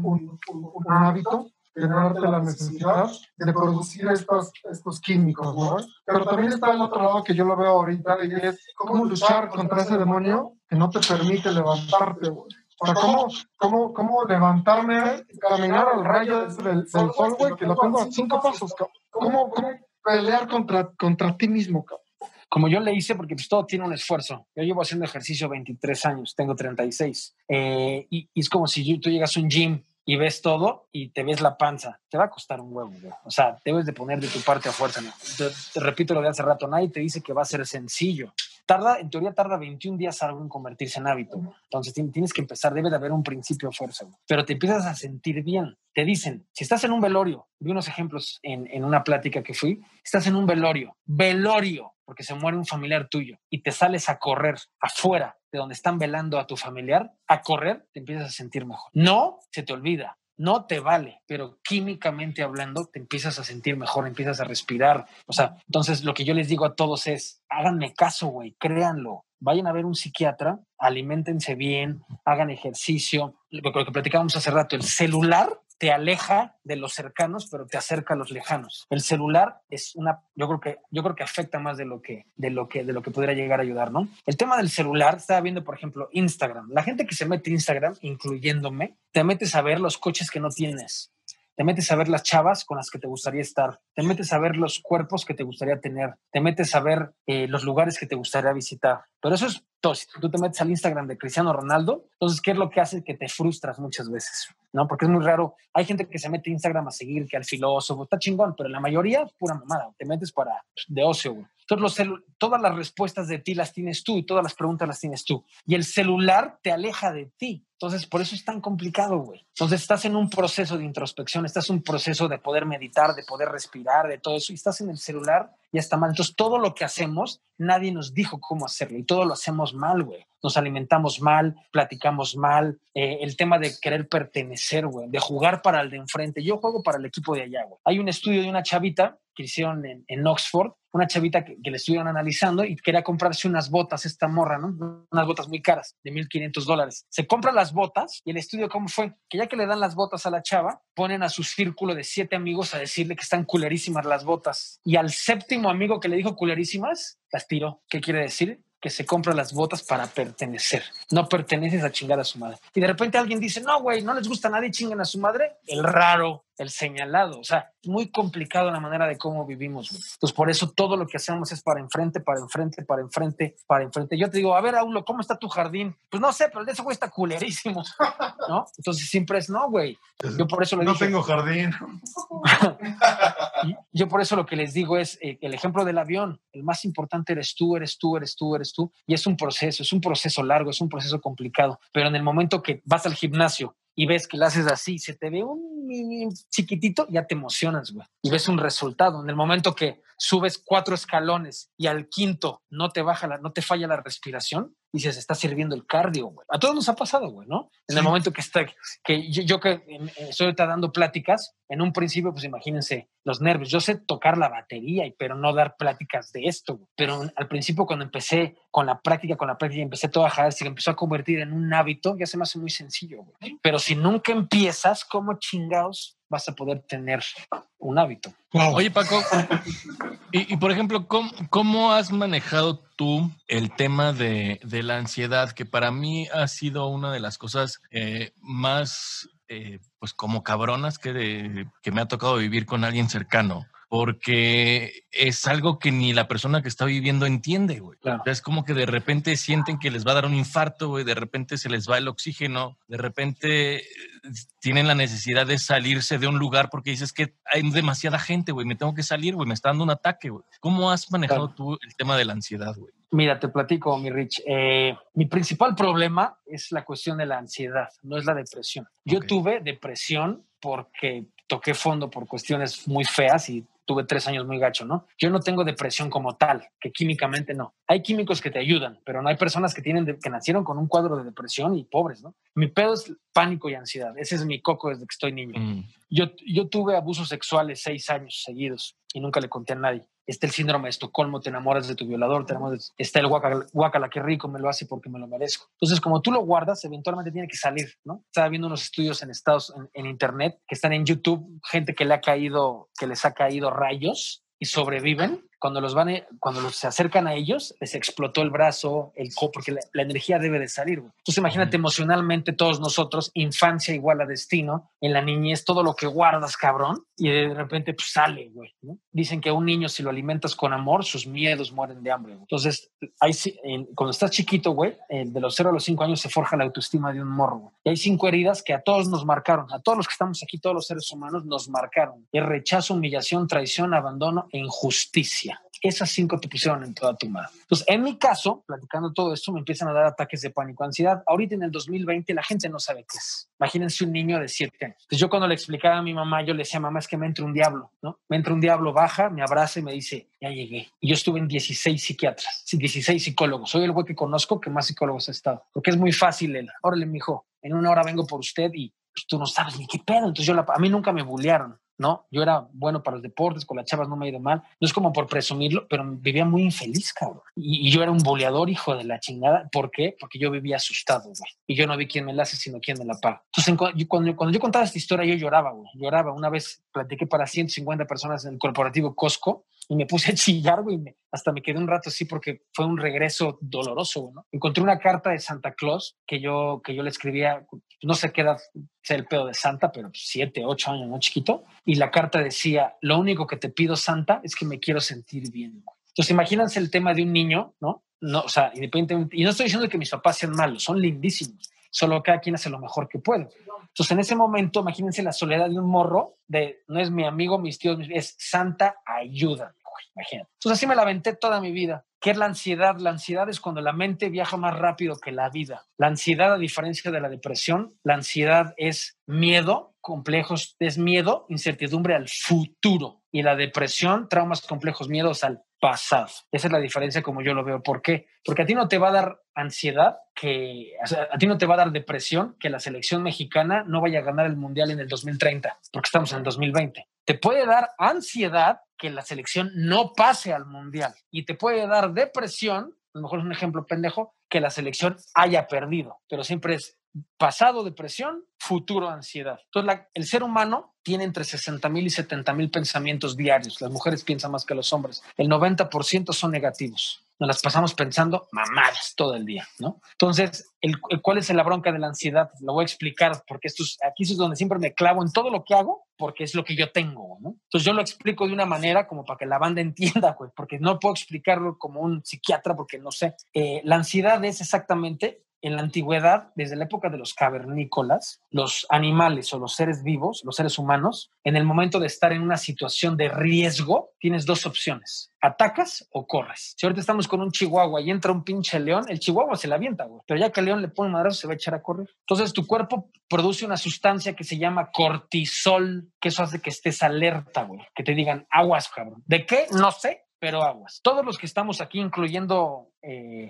un- un hábito, generarte la necesidad de producir estos, estos químicos, ¿no? Pero también está el otro lado que yo lo veo ahorita y es cómo luchar contra ese demonio que no te permite levantarte, güey. O sea, ¿cómo, cómo, cómo levantarme, caminar al rayo del, del sol, güey, que lo tengo a cinco pasos, cabrón? ¿Cómo, cómo pelear contra, contra ti mismo, cabrón? como yo le hice, porque pues todo tiene un esfuerzo. Yo llevo haciendo ejercicio 23 años, tengo 36. Eh, y, y es como si tú llegas a un gym y ves todo y te ves la panza. Te va a costar un huevo, güey. O sea, debes de poner de tu parte a fuerza. ¿no? Te, te repito lo de hace rato, nadie te dice que va a ser sencillo. Tarda, en teoría tarda 21 días algo en convertirse en hábito. güey. Entonces tien- tienes que empezar, debe de haber un principio fuerza. güey. Pero te empiezas a sentir bien. Te dicen, si estás en un velorio, vi unos ejemplos en, en una plática que fui, estás en un velorio, velorio, porque se muere un familiar tuyo y te sales a correr afuera de donde están velando a tu familiar, a correr, te empiezas a sentir mejor. No, se te olvida. no te vale, pero químicamente hablando te empiezas a sentir mejor, empiezas a respirar. O sea, entonces lo que yo les digo a todos es, háganme caso, güey, créanlo. Vayan a ver un psiquiatra, aliméntense bien, hagan ejercicio. Lo que platicábamos hace rato, el celular te aleja de los cercanos, pero te acerca a los lejanos. El celular es una, yo creo que, yo creo que afecta más de lo que, de lo que, de lo que pudiera llegar a ayudar, ¿no? El tema del celular, estaba viendo, por ejemplo, Instagram. La gente que se mete Instagram, incluyéndome, te metes a ver los coches que no tienes. Te metes a ver las chavas con las que te gustaría estar. Te metes a ver los cuerpos que te gustaría tener. Te metes a ver eh, los lugares que te gustaría visitar. Pero eso es todo. Tú te metes al Instagram de Cristiano Ronaldo, entonces, ¿qué es lo que hace? Que te frustras muchas veces. ¿no? Porque es muy raro. Hay gente que se mete a Instagram a seguir, que al filósofo, está chingón, pero la mayoría, pura mamada. Te metes para de ocio, güey. Todos los todas las respuestas de ti las tienes tú y todas las preguntas las tienes tú. Y el celular te aleja de ti. Entonces, por eso es tan complicado, güey. Entonces, estás en un proceso de introspección, estás en un proceso de poder meditar, de poder respirar, de todo eso, y estás en el celular, ya está mal. Entonces, todo lo que hacemos, nadie nos dijo cómo hacerlo, y todo lo hacemos mal, güey. Nos alimentamos mal, platicamos mal, eh, el tema de querer pertenecer, güey, de jugar para el de enfrente. Yo juego para el equipo de allá, güey. Hay un estudio de una chavita que hicieron en, Oxford, una chavita que, que le estuvieron analizando y quería comprarse unas botas, esta morra, ¿no? Unas botas muy caras, de 1.500 dólares. Se compra las botas y el estudio, ¿cómo fue? Que ya que le dan las botas a la chava, ponen a su círculo de siete amigos a decirle que están culerísimas las botas. Y al séptimo amigo que le dijo culerísimas, las tiró. ¿Qué quiere decir? Que se compra las botas para pertenecer. No perteneces a chingar a su madre. Y de repente alguien dice, no, güey, no les gusta a nadie, chingan a su madre. El raro, el señalado. O sea, muy complicado la manera de cómo vivimos. güey. Entonces, por eso todo lo que hacemos es para enfrente, para enfrente, para enfrente, para enfrente. Yo te digo, a ver, Aulo, ¿cómo está tu jardín? Pues no sé, pero el de ese güey está culerísimo. *laughs* ¿No? Entonces siempre es, no, güey. Yo por eso lo No dije. tengo jardín. *laughs* Yo por eso lo que les digo es eh, el ejemplo del avión. El más importante eres tú, eres tú, eres tú, eres tú. Y es un proceso, es un proceso largo, es un proceso complicado. Pero en el momento que vas al gimnasio y ves que lo haces así, se te ve un mini chiquitito, ya te emocionas, güey. Y ves un resultado. En el momento que subes cuatro escalones y al quinto no te baja, la, no te falla la respiración, dices, está sirviendo el cardio, güey. A todos nos ha pasado, güey, ¿no? En el momento que está, que yo, yo que eh, estoy ahorita dando pláticas, en un principio, pues imagínense los nervios. Yo sé tocar la batería, y- pero no dar pláticas de esto. güey. Pero al principio, cuando empecé con la práctica, con la práctica, empecé todo a jalar, se empezó a convertir en un hábito, ya se me hace muy sencillo, güey. Pero si nunca empiezas, ¿cómo chingados vas a poder tener un hábito? Oye, Paco, y, y, por ejemplo, ¿cómo, cómo has manejado tú el tema de, de la ansiedad? Que para mí ha sido una de las cosas eh, más, eh, pues como cabronas que, de- que me ha tocado vivir con alguien cercano. Porque es algo que ni la persona que está viviendo entiende, güey. O sea, es como que de repente sienten que les va a dar un infarto, güey. De repente se les va el oxígeno. De repente eh, tienen la necesidad de salirse de un lugar porque dices que hay demasiada gente, güey. Me tengo que salir, güey. Me está dando un ataque, güey. ¿Cómo has manejado tú el tema de la ansiedad, güey? Mira, te platico, mi Rich. Eh, mi principal problema es la cuestión de la ansiedad, no es la depresión. Yo tuve depresión porque toqué fondo por cuestiones muy feas y tuve tres años muy gacho, ¿no? Yo no tengo depresión como tal, que químicamente no. Hay químicos que te ayudan, pero no hay personas que tienen de- que nacieron con un cuadro de depresión y pobres, ¿no? Mi pedo es pánico y ansiedad. Ese es mi coco desde que estoy niño. Yo, yo tuve abusos sexuales seis años seguidos y nunca le conté a nadie. Está el síndrome de Estocolmo, te enamoras de tu violador, te enamoras de- está el guacala, qué rico, me lo hace porque me lo merezco. Entonces, como tú lo guardas, eventualmente tiene que salir, ¿no? Estaba viendo unos estudios en Estados, en, en internet, que están en YouTube, gente que le ha caído, que les ha caído rayos y sobreviven. Cuando los van, a- cuando los se acercan a ellos, les explotó el brazo, el co, porque la, la energía debe de salir. güey. Entonces, imagínate emocionalmente todos nosotros, infancia igual a destino, en la niñez, todo lo que guardas, cabrón, y de repente pues, sale, güey. ¿no? Dicen que un niño, si lo alimentas con amor, sus miedos mueren de hambre. güey. Entonces, ci- en- cuando estás chiquito, güey, eh, de los 0 a los 5 años se forja la autoestima de un morro. güey. Y hay cinco heridas que a todos nos marcaron, a todos los que estamos aquí, todos los seres humanos, nos marcaron. El rechazo, humillación, traición, abandono e injusticia. Esas cinco te pusieron en toda tu madre. Entonces, en mi caso, platicando todo esto, me empiezan a dar ataques de pánico, ansiedad. Ahorita en el 2020 la gente no sabe qué es. Imagínense un niño de 7 años. Entonces, yo cuando le explicaba a mi mamá, yo le decía, mamá, es que me entra un diablo, ¿no? Me entra un diablo, baja, me abraza y me dice, ya llegué. Y yo estuve en 16 psiquiatras, sí, 16 psicólogos. Soy el güey que conozco que más psicólogos ha estado. Porque es muy fácil el, órale, mijo, en una hora vengo por usted y pues tú no sabes ni qué pedo. Entonces yo la, a mí nunca me bullearon. ¿No? Yo era bueno para los deportes, con las chavas no me ha ido mal. No es como por presumirlo, pero vivía muy infeliz, cabrón. Y, yo era un boleador, hijo de la chingada. ¿Por qué? Porque yo vivía asustado, güey. Y yo no vi quién me la hace, sino quién me la paga. Entonces, en cu- yo- cuando, cuando yo contaba esta historia, yo lloraba, güey. Lloraba. Una vez platiqué para 150 personas en el corporativo Costco y me puse a *laughs* chillar, güey. me- hasta me quedé un rato así porque fue un regreso doloroso, ¿no? Encontré una carta de Santa Claus que yo, que yo le escribía, no sé qué edad sea el pedo de Santa, pero siete, ocho años, ¿no? Chiquito. Y la carta decía, lo único que te pido, Santa, es que me quiero sentir bien. güey". Entonces, imagínense el tema de un niño, ¿no? No, o sea, independientemente, y no estoy diciendo que mis papás sean malos, son lindísimos, solo cada quien hace lo mejor que puede. Entonces, en ese momento, imagínense la soledad de un morro, de no es mi amigo, mis tíos, es Santa, ayúdame, güey, imagínate. Entonces, así me la aventé toda mi vida. ¿Qué es la ansiedad? La ansiedad es cuando la mente viaja más rápido que la vida. La ansiedad, a diferencia de la depresión, la ansiedad es miedo, complejos, es miedo, incertidumbre al futuro. Y la depresión, traumas complejos, miedos al pasado. Esa es la diferencia como yo lo veo. ¿Por qué? Porque a ti no te va a dar ansiedad que, o sea, a ti no te va a dar depresión que la selección mexicana no vaya a ganar el mundial en el 2030, porque estamos en el 2020. Te puede dar ansiedad que la selección no pase al mundial y te puede dar depresión, a lo mejor es un ejemplo pendejo, que la selección haya perdido, pero siempre es pasado depresión, futuro ansiedad. Entonces, el ser humano tiene entre 60 mil y 70 mil pensamientos diarios. Las mujeres piensan más que los hombres. El 90% son negativos. Nos las pasamos pensando mamadas todo el día, ¿no? Entonces, el, el- ¿cuál es la bronca de la ansiedad? Lo voy a explicar porque esto es, aquí es donde siempre me clavo en todo lo que hago porque es lo que yo tengo, ¿no? Entonces yo lo explico de una manera como para que la banda entienda, güey, porque no puedo explicarlo como un psiquiatra porque no sé. Eh, la ansiedad es exactamente en la antigüedad, desde la época de los cavernícolas, los animales o los seres vivos, los seres humanos, en el momento de estar en una situación de riesgo, tienes dos opciones. Atacas o corres. Si ahorita estamos con un chihuahua y entra un pinche león, el chihuahua se la avienta, güey. Pero ya que el león le pone madrazo, se va a echar a correr. Entonces tu cuerpo produce una sustancia que se llama cortisol, que eso hace que estés alerta, güey. Que te digan, aguas, cabrón. ¿De qué? No sé, pero aguas. Todos los que estamos aquí, incluyendo eh,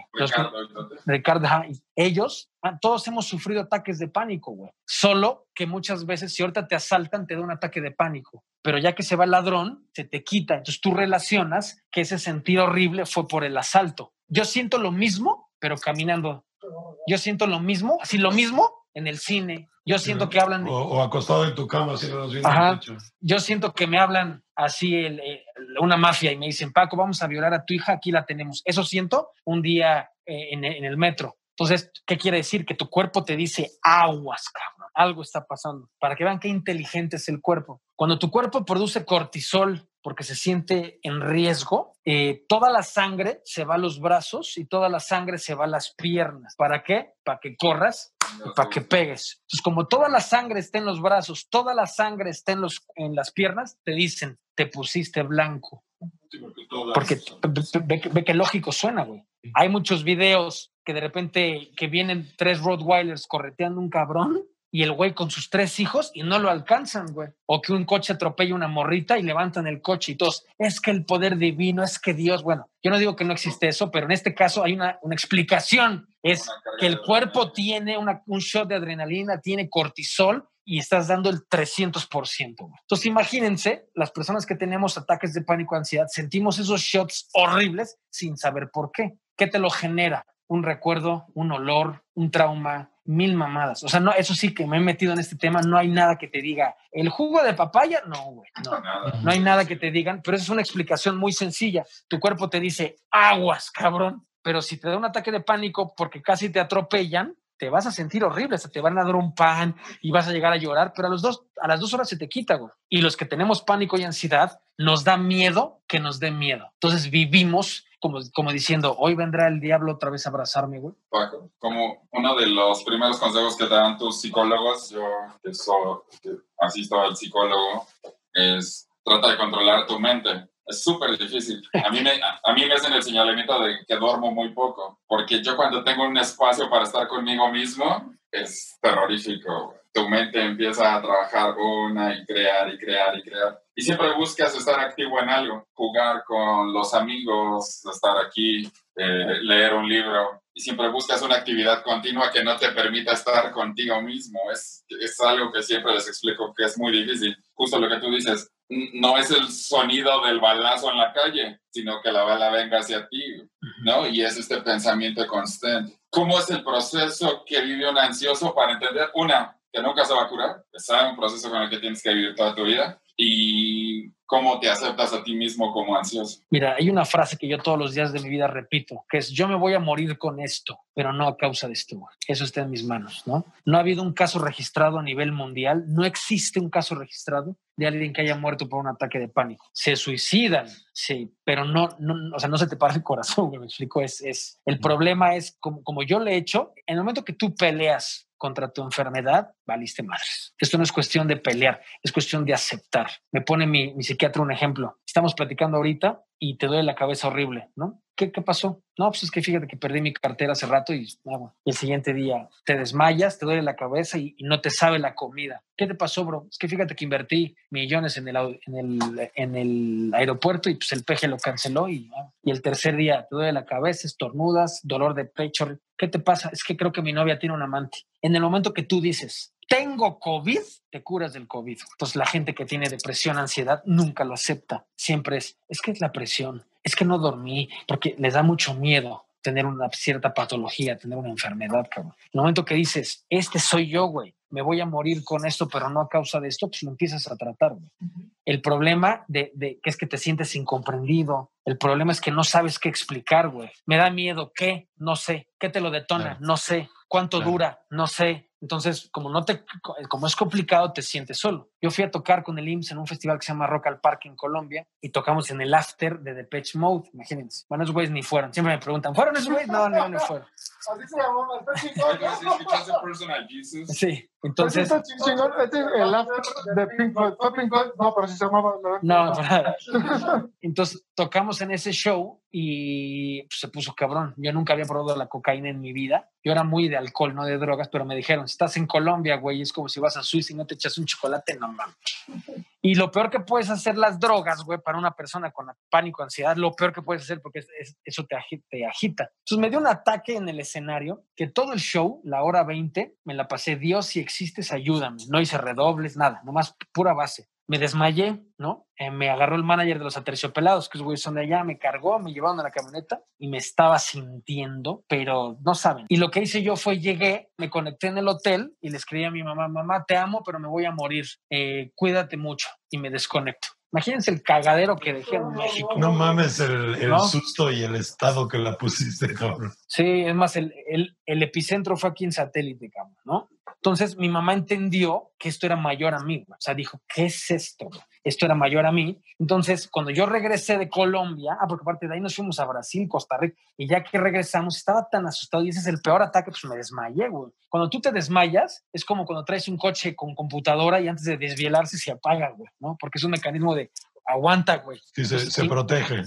Ricardo, ellos, ah, todos hemos sufrido ataques de pánico, güey. Solo que muchas veces, si ahorita te asaltan, te da un ataque de pánico. Pero ya que se va el ladrón, se te quita. Entonces tú relacionas que ese sentir horrible fue por el asalto. Yo siento lo mismo, pero caminando. Yo siento lo mismo, así lo mismo en el cine. Yo siento que hablan de, O, o acostado en tu cama, así no nos viene yo siento que me hablan así eh, una mafia y me dicen, Paco, vamos a violar a tu hija, aquí la tenemos. Eso siento un día eh, en, en el metro. Entonces, ¿qué quiere decir? Que tu cuerpo te dice, aguas, cabrón, algo está pasando. Para que vean qué inteligente es el cuerpo. Cuando tu cuerpo produce cortisol porque se siente en riesgo, eh, toda la sangre se va a los brazos y toda la sangre se va a las piernas. ¿Para qué? Para que corras y para que pegues. Entonces, como toda la sangre está en los brazos, toda la sangre está en, los, en las piernas, te dicen, te pusiste blanco. Sí, porque ve, ve que- ve que lógico suena, güey. Hay muchos videos que de repente que vienen tres Rottweilers correteando un cabrón y el güey con sus tres hijos y no lo alcanzan, güey. O que un coche atropella una morrita y levantan el coche y todos, es que el poder divino, es que Dios, bueno, yo no digo que no existe eso, pero en este caso hay una, una explicación. Es Una que el cuerpo tiene una- un shot de adrenalina, tiene cortisol y estás dando el 300%. güey. Entonces imagínense, las personas que tenemos ataques de pánico, ansiedad, sentimos esos shots horribles sin saber por qué. ¿Qué te lo genera? Un recuerdo, un olor, un trauma, mil mamadas. O sea, no, eso sí que me he metido en este tema, no hay nada que te diga, ¿el jugo de papaya? No, güey, no. No hay nada que te digan, pero eso es una explicación muy sencilla. Tu cuerpo te dice, aguas, cabrón. Pero si te da un ataque de pánico porque casi te atropellan, te vas a sentir horrible, se te van a dar un pan y vas a llegar a llorar, pero a, los dos, a las dos horas se te quita, güey. Y los que tenemos pánico y ansiedad, nos da miedo que nos dé miedo. Entonces vivimos como, como diciendo, hoy vendrá el diablo otra vez a abrazarme, güey. Paco, como uno de los primeros consejos que te dan tus psicólogos, yo que, so- que asisto al psicólogo, es trata de controlar tu mente. Es súper difícil. A mí, me, a, mí me hacen el señalamiento de que duermo muy poco, porque yo cuando tengo un espacio para estar conmigo mismo, es terrorífico. Tu mente empieza a trabajar una y crear y crear y crear. Y siempre buscas estar activo en algo, jugar con los amigos, estar aquí, eh, leer un libro. y siempre buscas una actividad continua que no te permita estar contigo mismo. Es, es algo que siempre les explico que es muy difícil. Justo lo que tú dices, no es el sonido del balazo en la calle, sino que la bala venga hacia ti, ¿no? Y es este pensamiento constante. ¿Cómo es el proceso que vive un ansioso para entender, una, que nunca se va a curar, es un proceso con el que tienes que vivir toda tu vida, y cómo te aceptas a ti mismo como ansioso. Mira, hay una frase que yo todos los días de mi vida repito, que es yo me voy a morir con esto, pero no a causa de esto. Eso está en mis manos, ¿no? No ha habido un caso registrado a nivel mundial, no existe un caso registrado de alguien que haya muerto por un ataque de pánico. Se suicidan, sí, pero no, no o sea, no se te para el corazón, *laughs* me explico, es, es, el problema es como, como yo le he hecho, en el momento que tú peleas contra tu enfermedad, valiste madres. Esto no es cuestión de pelear, es cuestión de aceptar. Me pone mi, mi psiquiatra un ejemplo. Estamos platicando ahorita y te duele la cabeza horrible, ¿no? ¿Qué, ¿Qué, pasó? No, pues es que fíjate que perdí mi cartera hace rato y ah, el siguiente día te desmayas, te duele la cabeza y, no te sabe la comida. ¿Qué te pasó, bro? Es que fíjate que invertí millones en el aeropuerto y pues el peje lo canceló y, ah, y el tercer día te duele la cabeza, estornudas, dolor de pecho. ¿Qué te pasa? Es que creo que mi novia tiene un amante. En el momento que tú dices, tengo COVID, te curas del COVID. Entonces la gente que tiene depresión, ansiedad, nunca lo acepta. Siempre es, es que es la presión, es que no dormí, porque les da mucho miedo tener una cierta patología, tener una enfermedad, cabrón. En el momento que dices, este soy yo, güey, me voy a morir con esto, pero no a causa de esto, pues lo empiezas a tratar, güey. Uh -huh. El problema de, de, que es que te sientes incomprendido, el problema es que no sabes qué explicar, güey. Me da miedo, ¿qué? No sé. ¿Qué te lo detona? No sé. ¿Cuánto dura? No sé. Entonces, como no te, como es complicado, te sientes solo. Yo fui a tocar con el IMSS en un festival que se llama Rock al Parque en Colombia y tocamos en el after de Depeche Mode, imagínense. Bueno, esos güeyes ni fueron. Siempre me preguntan, ¿fueron esos güeyes? No, no, no fueron. Así se llamaba. ¿Escuchaste Personal Jesus? Sí, entonces... El after de Pink Floyd. No, pero sí se llamaba... No, no. entonces tocamos en ese show y pues, se puso cabrón. Yo nunca había probado la cocaína en mi vida. Yo era muy de alcohol, no de drogas, pero me dijeron, estás en Colombia, güey, es como si vas a Suiza y no te echas un chocolate, no mames. Y lo peor que puedes hacer las drogas, güey, para una persona con pánico, ansiedad, lo peor que puedes hacer porque es, es, eso te agita, te agita. Entonces me dio un ataque en el escenario que todo el show, la hora 20, me la pasé, Dios, si existes, ayúdame. No hice redobles, nada, nomás pura base me desmayé, ¿no? Eh, me agarró el manager de los aterciopelados, que es güey son de allá, me cargó, me llevaron a la camioneta y me estaba sintiendo, pero no saben. Y lo que hice yo fue llegué, me conecté en el hotel y le escribí a mi mamá, mamá, te amo, pero me voy a morir, eh, cuídate mucho y me desconecto. Imagínense el cagadero que dejé en México. No mames el, el ¿No? susto y el estado que la pusiste, cabrón. Sí, es más, el, el, el epicentro fue aquí en satélite, cabrón, ¿no? Entonces mi mamá entendió que esto era mayor a mí. O sea, dijo, ¿qué es esto? Esto era mayor a mí. Entonces, cuando yo regresé de Colombia, ah, porque aparte de ahí nos fuimos a Brasil, Costa Rica, y ya que regresamos, estaba tan asustado y ese es el peor ataque, pues me desmayé, güey. Cuando tú te desmayas, es como cuando traes un coche con computadora y antes de desvielarse se apaga, güey, ¿no? Porque es un mecanismo de aguanta, güey. Sí, se, se protege.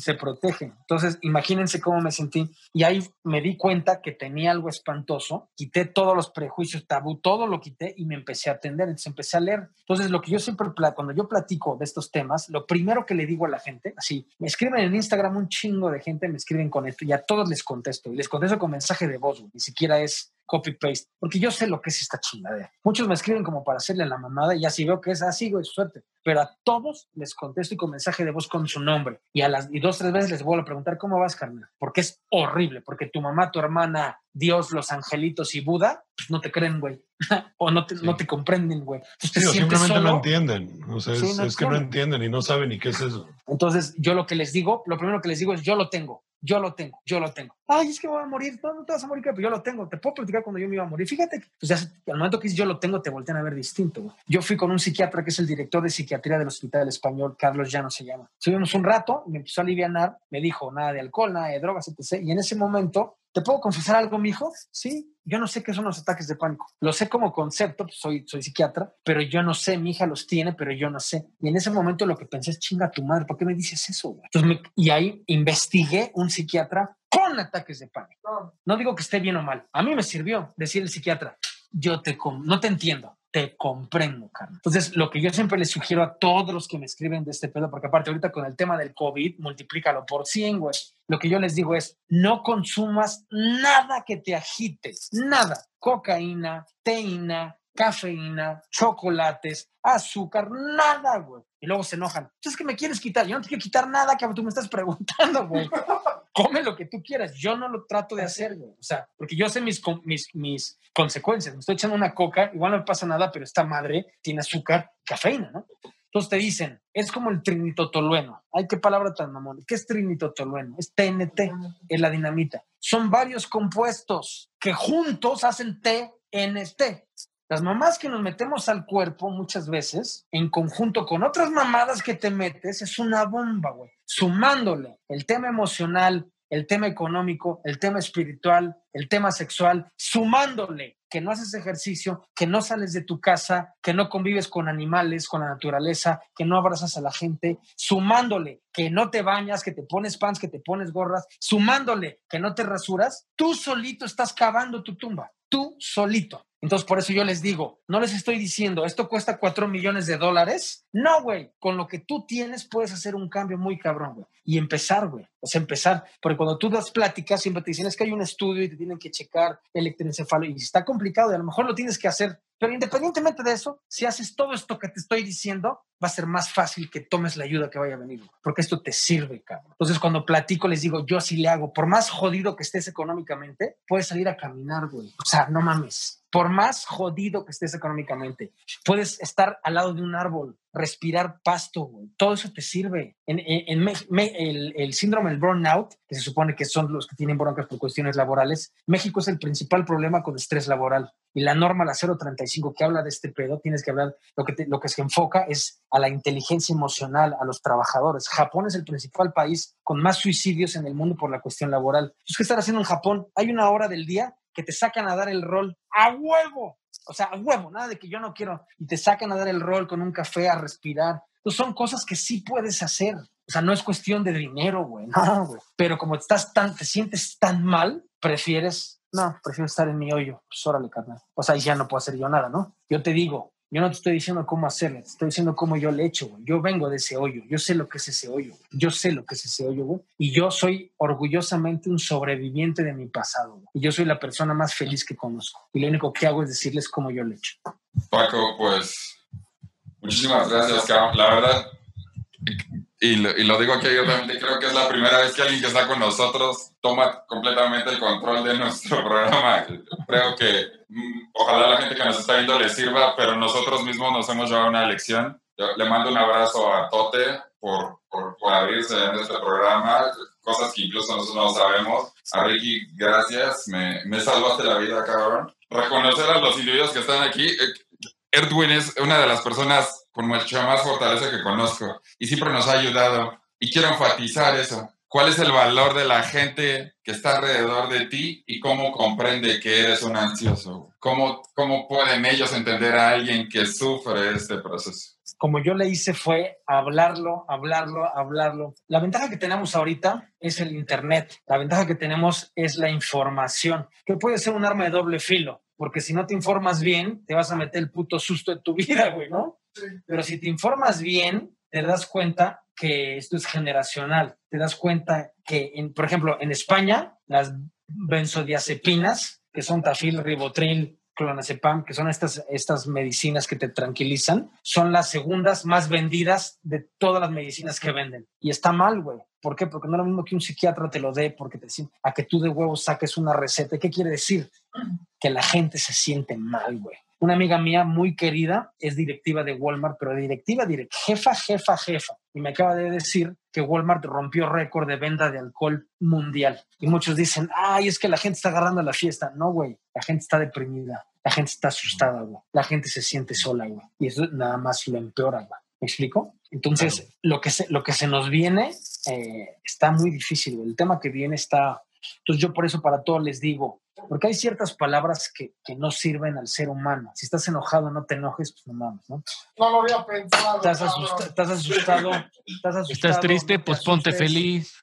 Se protege. Entonces, imagínense cómo me sentí. Y ahí me di cuenta que tenía algo espantoso. Quité todos los prejuicios, tabú, todo lo quité y me empecé a atender. Entonces empecé a leer. Entonces, lo que yo siempre, cuando yo platico de estos temas, lo primero que le digo a la gente, así, me escriben en Instagram un chingo de gente, me escriben con esto y a todos les contesto. Y les contesto con mensaje de voz. Ni siquiera es copy-paste, porque yo sé lo que es esta chingadera. Muchos me escriben como para hacerle la mamada y así veo que es así, güey, suerte. Pero a todos les contesto y con mensaje de voz con su nombre. Y a las y dos, tres veces les vuelvo a preguntar, ¿cómo vas, carnal? Porque es horrible, porque tu mamá, tu hermana, Dios, los angelitos y Buda, pues no te creen, güey. *laughs* o no te, sí. no te comprenden, güey. Sí, simplemente solo. no entienden. O sea, sí, es, no es que no entienden y no saben ni qué es eso. Entonces, yo lo que les digo, lo primero que les digo es, yo lo tengo yo lo tengo, yo lo tengo. Ay, es que voy a morir, no, no te vas a morir, pero yo lo tengo, te puedo platicar cuando yo me iba a morir. Fíjate, pues ya, al momento que yo lo tengo, te voltean a ver distinto. Yo fui con un psiquiatra que es el director de psiquiatría del Hospital Español, Carlos Llano se llama. Estuvimos un rato, me empezó a aliviar, me dijo nada de alcohol, nada de drogas, etc. Y en ese momento, ¿te puedo confesar algo, mi hijo? Sí, yo no sé qué son los ataques de pánico. Lo sé como concepto, pues soy, soy psiquiatra, pero yo no sé, mi hija los tiene, pero yo no sé. Y en ese momento lo que pensé es, chinga tu madre, ¿por qué me dices eso? Güey? Entonces me, y ahí investigué un psiquiatra con ataques de pánico. No digo que esté bien o mal. A mí me sirvió decir el psiquiatra, yo te no te entiendo. Te comprendo, carnal. Entonces, lo que yo siempre les sugiero a todos los que me escriben de este pedo, porque aparte ahorita con el tema del COVID, multiplícalo por 100, güey. Lo que yo les digo es, no consumas nada que te agite, nada. Cocaína, teína, cafeína, chocolates, azúcar, nada, güey. Y luego se enojan. Entonces, ¿qué me quieres quitar? Yo no te quiero quitar nada, que tú me estás preguntando, güey. Come lo que tú quieras. Yo no lo trato de hacer, güey. O sea, porque yo sé mis, mis, mis consecuencias. Me estoy echando una coca, igual no me pasa nada, pero esta madre tiene azúcar, cafeína, ¿no? Entonces te dicen, es como el trinitotolueno. Ay, qué palabra tan mamón. ¿Qué es trinitotolueno? Es TNT, es la dinamita. Son varios compuestos que juntos hacen TNT. Las mamás que nos metemos al cuerpo muchas veces, en conjunto con otras mamadas que te metes, es una bomba, güey. Sumándole el tema emocional, el tema económico, el tema espiritual, el tema sexual, sumándole que no haces ejercicio, que no sales de tu casa, que no convives con animales, con la naturaleza, que no abrazas a la gente, sumándole que no te bañas, que te pones pants, que te pones gorras, sumándole que no te rasuras, tú solito estás cavando tu tumba, tú solito. Entonces, por eso yo les digo, no les estoy diciendo, esto cuesta 4 millones de dólares. No, güey, con lo que tú tienes puedes hacer un cambio muy cabrón, güey. Y empezar, güey. O sea, empezar. Porque cuando tú das pláticas, siempre te dicen, es que hay un estudio y te tienen que checar electroencefalo. Y está complicado y a lo mejor lo tienes que hacer. Pero independientemente de eso, si haces todo esto que te estoy diciendo, va a ser más fácil que tomes la ayuda que vaya a venir, porque esto te sirve, cabrón. Entonces, cuando platico, les digo, yo sí le hago, por más jodido que estés económicamente, puedes salir a caminar, güey. O sea, no mames. Por más jodido que estés económicamente, puedes estar al lado de un árbol, respirar pasto, güey. Todo eso te sirve. En, en- en Me- el, el síndrome del burnout, que se supone que son los que tienen broncas por cuestiones laborales, México es el principal problema con estrés laboral. Y la norma, la 035, que habla de este pedo, tienes que hablar, lo que, te- lo que se enfoca es a la inteligencia emocional, a los trabajadores. Japón es el principal país con más suicidios en el mundo por la cuestión laboral. Entonces, ¿qué estar haciendo en Japón? Hay una hora del día que te sacan a dar el rol a huevo. O sea, a huevo, nada de que yo no quiero. Y te sacan a dar el rol con un café, a respirar. Entonces, son cosas que sí puedes hacer. O sea, no es cuestión de dinero, güey. No, güey. Pero como estás tan, te sientes tan mal, prefieres, no, prefiero estar en mi hoyo. Pues órale, carnal. O sea, ya no puedo hacer yo nada, ¿no? Yo te digo, yo no te estoy diciendo cómo hacerlo, te estoy diciendo cómo yo le echo, güey. Yo vengo de ese hoyo, yo sé lo que es ese hoyo, yo sé lo que es ese hoyo, güey. Y yo soy orgullosamente un sobreviviente de mi pasado, güey. Y yo soy la persona más feliz que conozco. Y lo único que hago es decirles cómo yo le echo. Paco, pues muchísimas gracias, cabrón. La verdad, y lo, y lo digo aquí abiertamente, creo que es la primera vez que alguien que está con nosotros toma completamente el control de nuestro *laughs* programa. Creo que mm, ojalá la gente que nos está viendo le sirva, pero nosotros mismos nos hemos llevado una lección. Yo le mando un abrazo a Tote por, por, por abrirse en este programa, cosas que incluso nosotros no sabemos. A Ricky, gracias, me, me salvaste la vida, cabrón. Reconocer a los individuos que están aquí. eh, Erdwin es una de las personas con mucha más fortaleza que conozco y siempre nos ha ayudado. Y quiero enfatizar eso. ¿Cuál es el valor de la gente que está alrededor de ti y cómo comprende que eres un ansioso? ¿Cómo, cómo pueden ellos entender a alguien que sufre este proceso? como yo le hice fue hablarlo, hablarlo, hablarlo. La ventaja que tenemos ahorita es el Internet. La ventaja que tenemos es la información, que puede ser un arma de doble filo, porque si no te informas bien, te vas a meter el puto susto en tu *laughs* vida, güey, ¿no? Pero si te informas bien, te das cuenta que esto es generacional. Te das cuenta que, por ejemplo, en España, las benzodiazepinas, que son tafil, ribotril, clonazepam, que son estas, estas medicinas que te tranquilizan, son las segundas más vendidas de todas las medicinas que venden. Y está mal, güey. ¿Por qué? Porque no es lo mismo que un psiquiatra te lo dé, porque te a que tú de huevo saques una receta. ¿Qué quiere decir? Que la gente se siente mal, güey. Una amiga mía muy querida es directiva de Walmart, pero directiva, direct, jefa, jefa, jefa. Y me acaba de decir que Walmart rompió récord de venta de alcohol mundial. Y muchos dicen, ay, es que la gente está agarrando la fiesta. No, güey, la gente está deprimida, la gente está asustada, güey. La gente se siente sola, güey. Y eso nada más lo empeora, güey. ¿Me explico? Entonces, claro. lo, que se, lo que se nos viene eh, está muy difícil. El tema que viene está... Entonces yo por eso para todos les digo, porque hay ciertas palabras que, que, no sirven al ser humano. Si estás enojado, no te enojes, pues no mames, ¿no? No lo había pensado. Estás, asusta, estás asustado, estás asustado. Estás triste, no pues ponte feliz.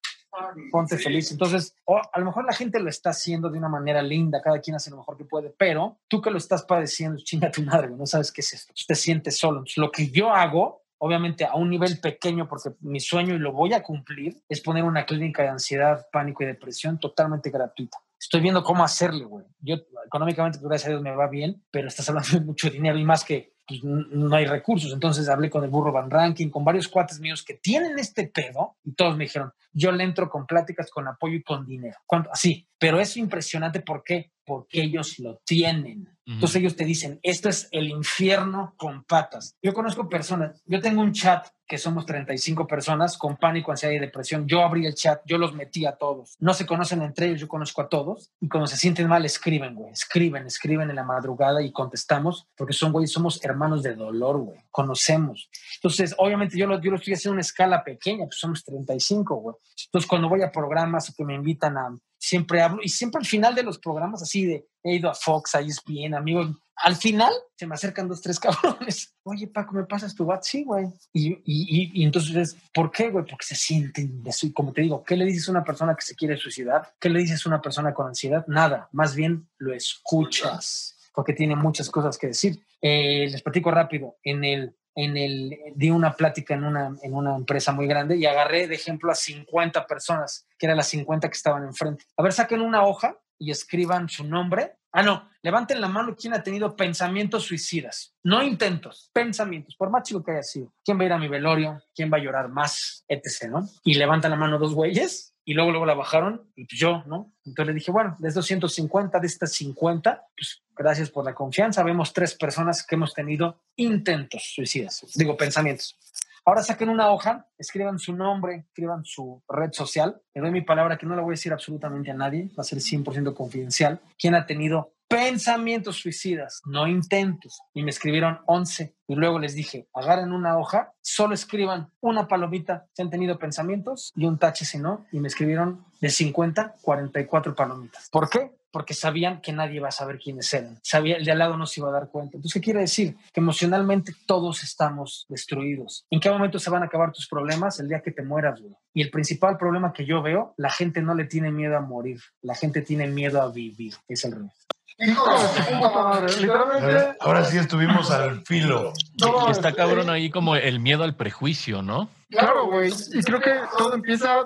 ponte feliz. Entonces, a lo mejor la gente lo está haciendo de una manera linda, cada quien hace lo mejor que puede, pero tú que lo estás padeciendo, chinga tu madre, no sabes qué es esto, te sientes solo. Entonces, lo que yo hago, obviamente a un nivel pequeño, porque mi sueño y lo voy a cumplir, es poner una clínica de ansiedad, pánico y depresión totalmente gratuita. Estoy viendo cómo hacerle, güey. Yo económicamente, pues, gracias a Dios, me va bien, pero estás hablando de mucho dinero y más que pues, no hay recursos. Entonces hablé con el burro Van Ranking, con varios cuates míos que tienen este pedo y todos me dijeron, yo le entro con pláticas, con apoyo y con dinero. ¿Cuánto? Así. Pero es impresionante, ¿por qué? Porque ellos lo tienen. Entonces ellos te dicen, esto es el infierno con patas. Yo conozco personas, yo tengo un chat que somos 35 personas con pánico, ansiedad y depresión. Yo abrí el chat, yo los metí a todos. No se conocen entre ellos, yo conozco a todos. Y cuando se sienten mal, escriben, güey. Escriben, escriben en la madrugada y contestamos, porque son, güey, somos hermanos de dolor, güey. Conocemos. Entonces, obviamente yo lo, yo lo estoy haciendo en una escala pequeña, pues somos 35, güey. Entonces, cuando voy a programas o que me invitan a, siempre hablo, y siempre al final de los programas, así de, he ido a Fox, a ESPN, amigos, al final se me acercan dos, tres *laughs* cabrones. Oye, Paco, ¿me pasas tu WhatsApp? Sí, güey. Y, y, y, entonces, ¿por qué, güey? Porque se sienten, y como te digo, ¿qué le dices a una persona que se quiere suicidar? ¿Qué le dices a una persona con ansiedad? Nada, más bien lo escuchas, porque tiene muchas cosas que decir. Eh, les platico rápido, en el en el, di una plática en una, en una empresa muy grande y agarré de ejemplo a 50 personas, que eran las 50 que estaban enfrente. A ver, saquen una hoja y escriban su nombre. Ah, no, levanten la mano quien ha tenido pensamientos suicidas, no intentos, pensamientos, por más chico que haya sido. ¿Quién va a ir a mi velorio? ¿Quién va a llorar más? Etc., ¿no? Y levantan la mano dos güeyes y luego, luego la bajaron y pues yo, ¿no? Entonces le dije, bueno, de estos 150, de estas 50, pues gracias por la confianza. Vemos tres personas que hemos tenido intentos suicidas, digo, pensamientos. Ahora saquen una hoja, escriban su nombre, escriban su red social. Le doy mi palabra que no la voy a decir absolutamente a nadie, va a ser 100% confidencial. ¿Quién ha tenido pensamientos suicidas, no intentos? Y me escribieron 11. Y luego les dije, agarren una hoja, solo escriban una palomita si han tenido pensamientos y un tache si no. Y me escribieron de 50, 44 palomitas. ¿Por qué? porque sabían que nadie va a saber quiénes eran. Sabía, el de al lado no se iba a dar cuenta. Entonces, ¿qué quiere decir? Que emocionalmente todos estamos destruidos. ¿En qué momento se van a acabar tus problemas? El día que te mueras. Y el principal problema que yo veo, la gente no le tiene miedo a morir. La gente tiene miedo a vivir. Es el revés. Hijo de su puta madre, literalmente. Ahora sí estuvimos al filo. No, está este, cabrón ahí como el miedo al prejuicio, ¿no? Claro, güey. Y creo que todo empieza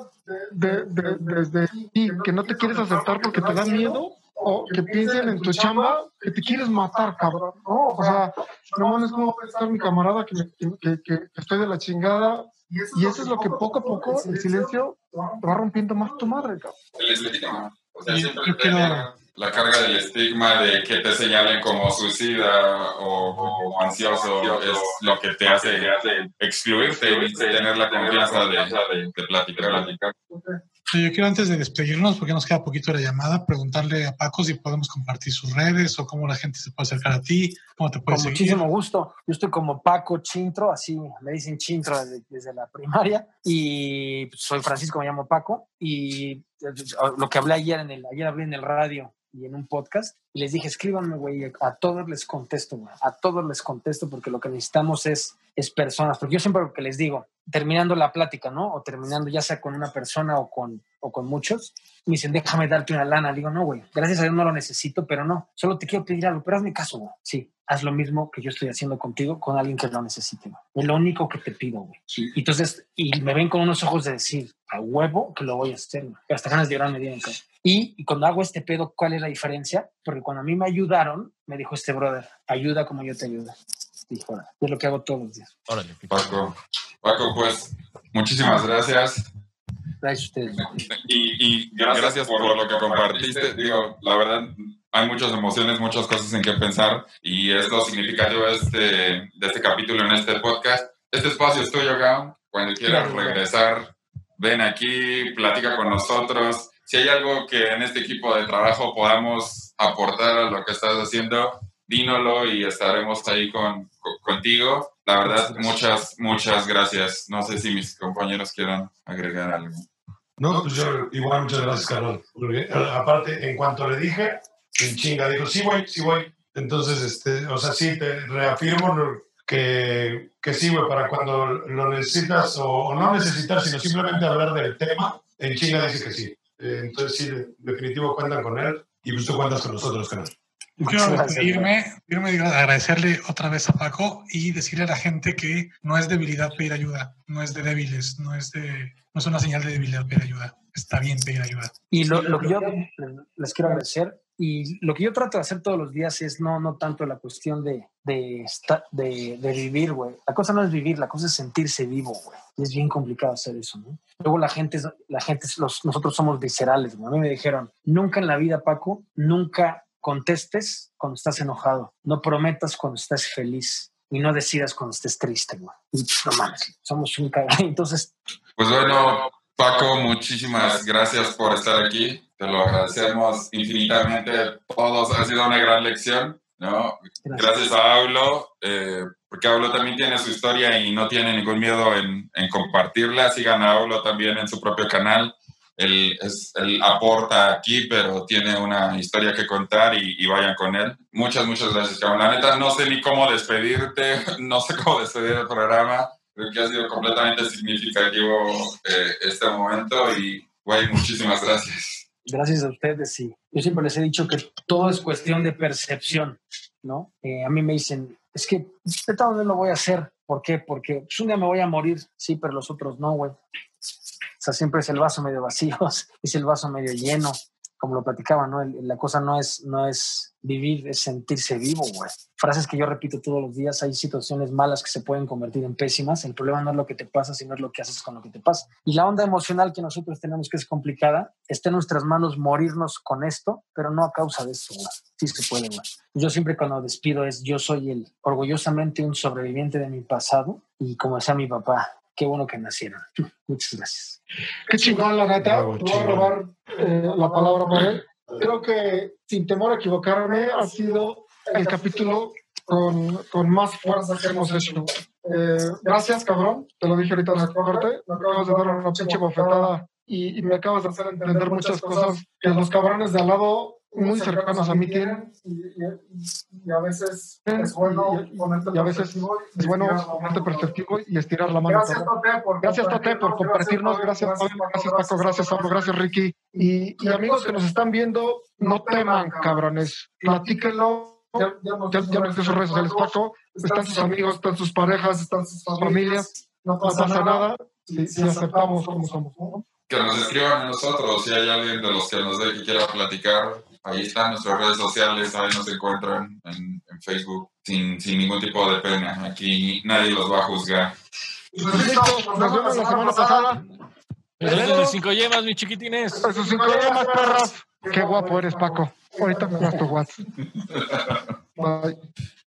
de- de- desde ti, que no te quieres aceptar porque te da miedo o que piensen en tu chamba que te quieres matar, cabrón. No, o sea, no mames, ¿cómo puede estar mi camarada que, me- que, que- que estoy de la chingada? Y eso es lo que poco a poco, el silencio, te va rompiendo más tu madre, cabrón. El. O sea, siempre la carga del estigma de que te señalen como suicida o como ansioso es lo que te hace excluirte y tener la confianza de, de platicar. Sí, Yo quiero antes de despedirnos, porque nos queda poquito de la llamada, preguntarle a Paco si podemos compartir sus redes o cómo la gente se puede acercar a ti, cómo te puede Con seguir. muchísimo gusto. Yo estoy como Paco Chintro, así me dicen Chintro desde, desde la primaria. Y soy Francisco, me llamo Paco. Y eh, lo que hablé ayer en el, ayer hablé en el radio y en un podcast. Y les dije, escríbanme, güey. A todos les contesto, güey. A todos les contesto porque lo que necesitamos es, es personas. Porque yo siempre lo que les digo, terminando la plática, ¿no? O terminando ya sea con una persona o con, o con muchos, me dicen, déjame darte una lana. Digo, no, güey, gracias a Dios no lo necesito, pero no, solo te quiero pedir algo, pero hazme caso, güey. Sí, haz lo mismo que yo estoy haciendo contigo con alguien que lo necesite, güey. Es lo único que te pido, güey. Y entonces, y me ven con unos ojos de decir, a huevo que lo voy a hacer, güey. Hasta ganas de llorar me dieron, cabrón. Y, y cuando hago este pedo, ¿cuál es la diferencia? Porque cuando a mí me ayudaron, me dijo este brother, ayuda como yo te ayudo. Dijo, es lo que hago todos los días. Órale. Paco, Paco, pues muchísimas gracias. Gracias a ustedes. Y, y gracias por lo que compartiste. Digo, la verdad, hay muchas emociones, muchas cosas en que pensar y es lo significativo de este, de este capítulo en este podcast. Este espacio es tuyo, Gao. Cuando quieras regresar, ven aquí, platica con nosotros. Si hay algo que en este equipo de trabajo podamos aportar a lo que estás haciendo, dínoslo y estaremos ahí con, co- contigo. La verdad, muchas, muchas gracias. No sé si mis compañeros quieran agregar algo. No, pues yo igual muchas gracias, Carol. Porque, aparte, en cuanto le dije, en chinga dijo, sí, güey, sí, güey. Entonces, este, o sea, sí, te reafirmo que, que sí, güey, para cuando lo necesitas o, o no necesitar, sino simplemente hablar del tema, en China dice que sí. Eh, entonces sí, de- definitivo cuentan con él y pues tú cuentas con nosotros, canal. Yo quiero despedirme, irme, digo, agradecerle otra vez a Paco y decirle a la gente que no es debilidad pedir ayuda, no es de débiles, no es de, no es una señal de debilidad pedir ayuda. Está bien pedir ayuda. Y lo, lo que yo les quiero agradecer y lo que yo trato de hacer todos los días es no, no tanto la cuestión de, de, esta- de, vivir, güey. La cosa no es vivir, la cosa es sentirse vivo, güey. Y es bien complicado hacer eso, ¿no? Luego la gente, la gente los, nosotros somos viscerales, güey. A mí me dijeron, nunca en la vida, Paco, nunca contestes cuando estás enojado. No prometas cuando estás feliz. Y no decidas cuando estés triste, güey. Y no mames, somos un cagado. *laughs* Entonces, Pues bueno, Paco, muchísimas gracias por estar aquí. Te lo agradecemos infinitamente. Todos ha sido una gran lección, ¿no? Gracias a Aulo, eh, porque Aulo también tiene su historia y no tiene ningún miedo en, en compartirla. Sigan a Aulo también en su propio canal. Él, es, él aporta aquí, pero tiene una historia que contar y, y vayan con él. Muchas, muchas gracias, cabrón. La neta, no sé ni cómo despedirte, *laughs* no sé cómo despedir el programa. Creo que ha sido completamente significativo eh, este momento y, güey, muchísimas gracias. Gracias a ustedes y yo siempre les he dicho que todo es cuestión de percepción, ¿no? Eh, a mí me dicen, es que de tal vez lo voy a hacer. ¿Por qué? Porque pues, un día me voy a morir, sí, pero los otros no, güey. O sea, siempre es el vaso medio vacío, *laughs* es el vaso medio lleno, como lo platicaba, ¿no? La cosa no es, no es vivir, es sentirse vivo. Frases que yo repito todos los días, hay situaciones malas que se pueden convertir en pésimas, el problema no es lo que te pasa, sino es lo que haces con lo que te pasa. Y la onda emocional que nosotros tenemos, que es complicada, está en nuestras manos morirnos con esto, pero no a causa de esto, güey. Sí se puede, güey. Yo siempre cuando despido es, yo soy el orgullosamente un sobreviviente de mi pasado y como decía mi papá, qué bueno que nacieron. *laughs* Muchas gracias. Qué chingón, la neta. Bravo, Te voy a robar eh, la palabra para él. Creo que, sin temor a equivocarme, ha sido el capítulo con, con más fuerza que hemos hecho. Eh, gracias, cabrón. Te lo dije ahorita en la corte. Me acabas de dar una pinche bofetada y, y me acabas de hacer entender muchas cosas que los cabrones de al lado muy cercanos a mí tienen y, y- y a veces es bueno y, a veces es bueno ponerte perspectivo y estirar la mano. Gracias. Tote, por Gracias, Tote, por compartirnos. Gracias, Pablo. Gracias, Paco. Gracias, Pablo. Gracias, Ricky. Y, y amigos que nos están viendo, no teman, cabrones. Platíquenlo. Ya, ya, ya no sus redes sociales, Paco. Están sus amigos, están sus parejas, están sus familias. No pasa nada si, si aceptamos como somos. ¿no? Que nos escriban a nosotros si hay alguien de los que nos ve que quiera platicar. Ahí están nuestras redes sociales, ahí nos encuentran en, en Facebook sin, sin ningún tipo de pena. Aquí nadie los va a juzgar. Pues nos vemos la semana pasada. Besos de cinco yemas, mis chiquitines. Esos cinco llamas, perras. Qué guapo eres, Paco. Ahorita me das tu WhatsApp. Bye.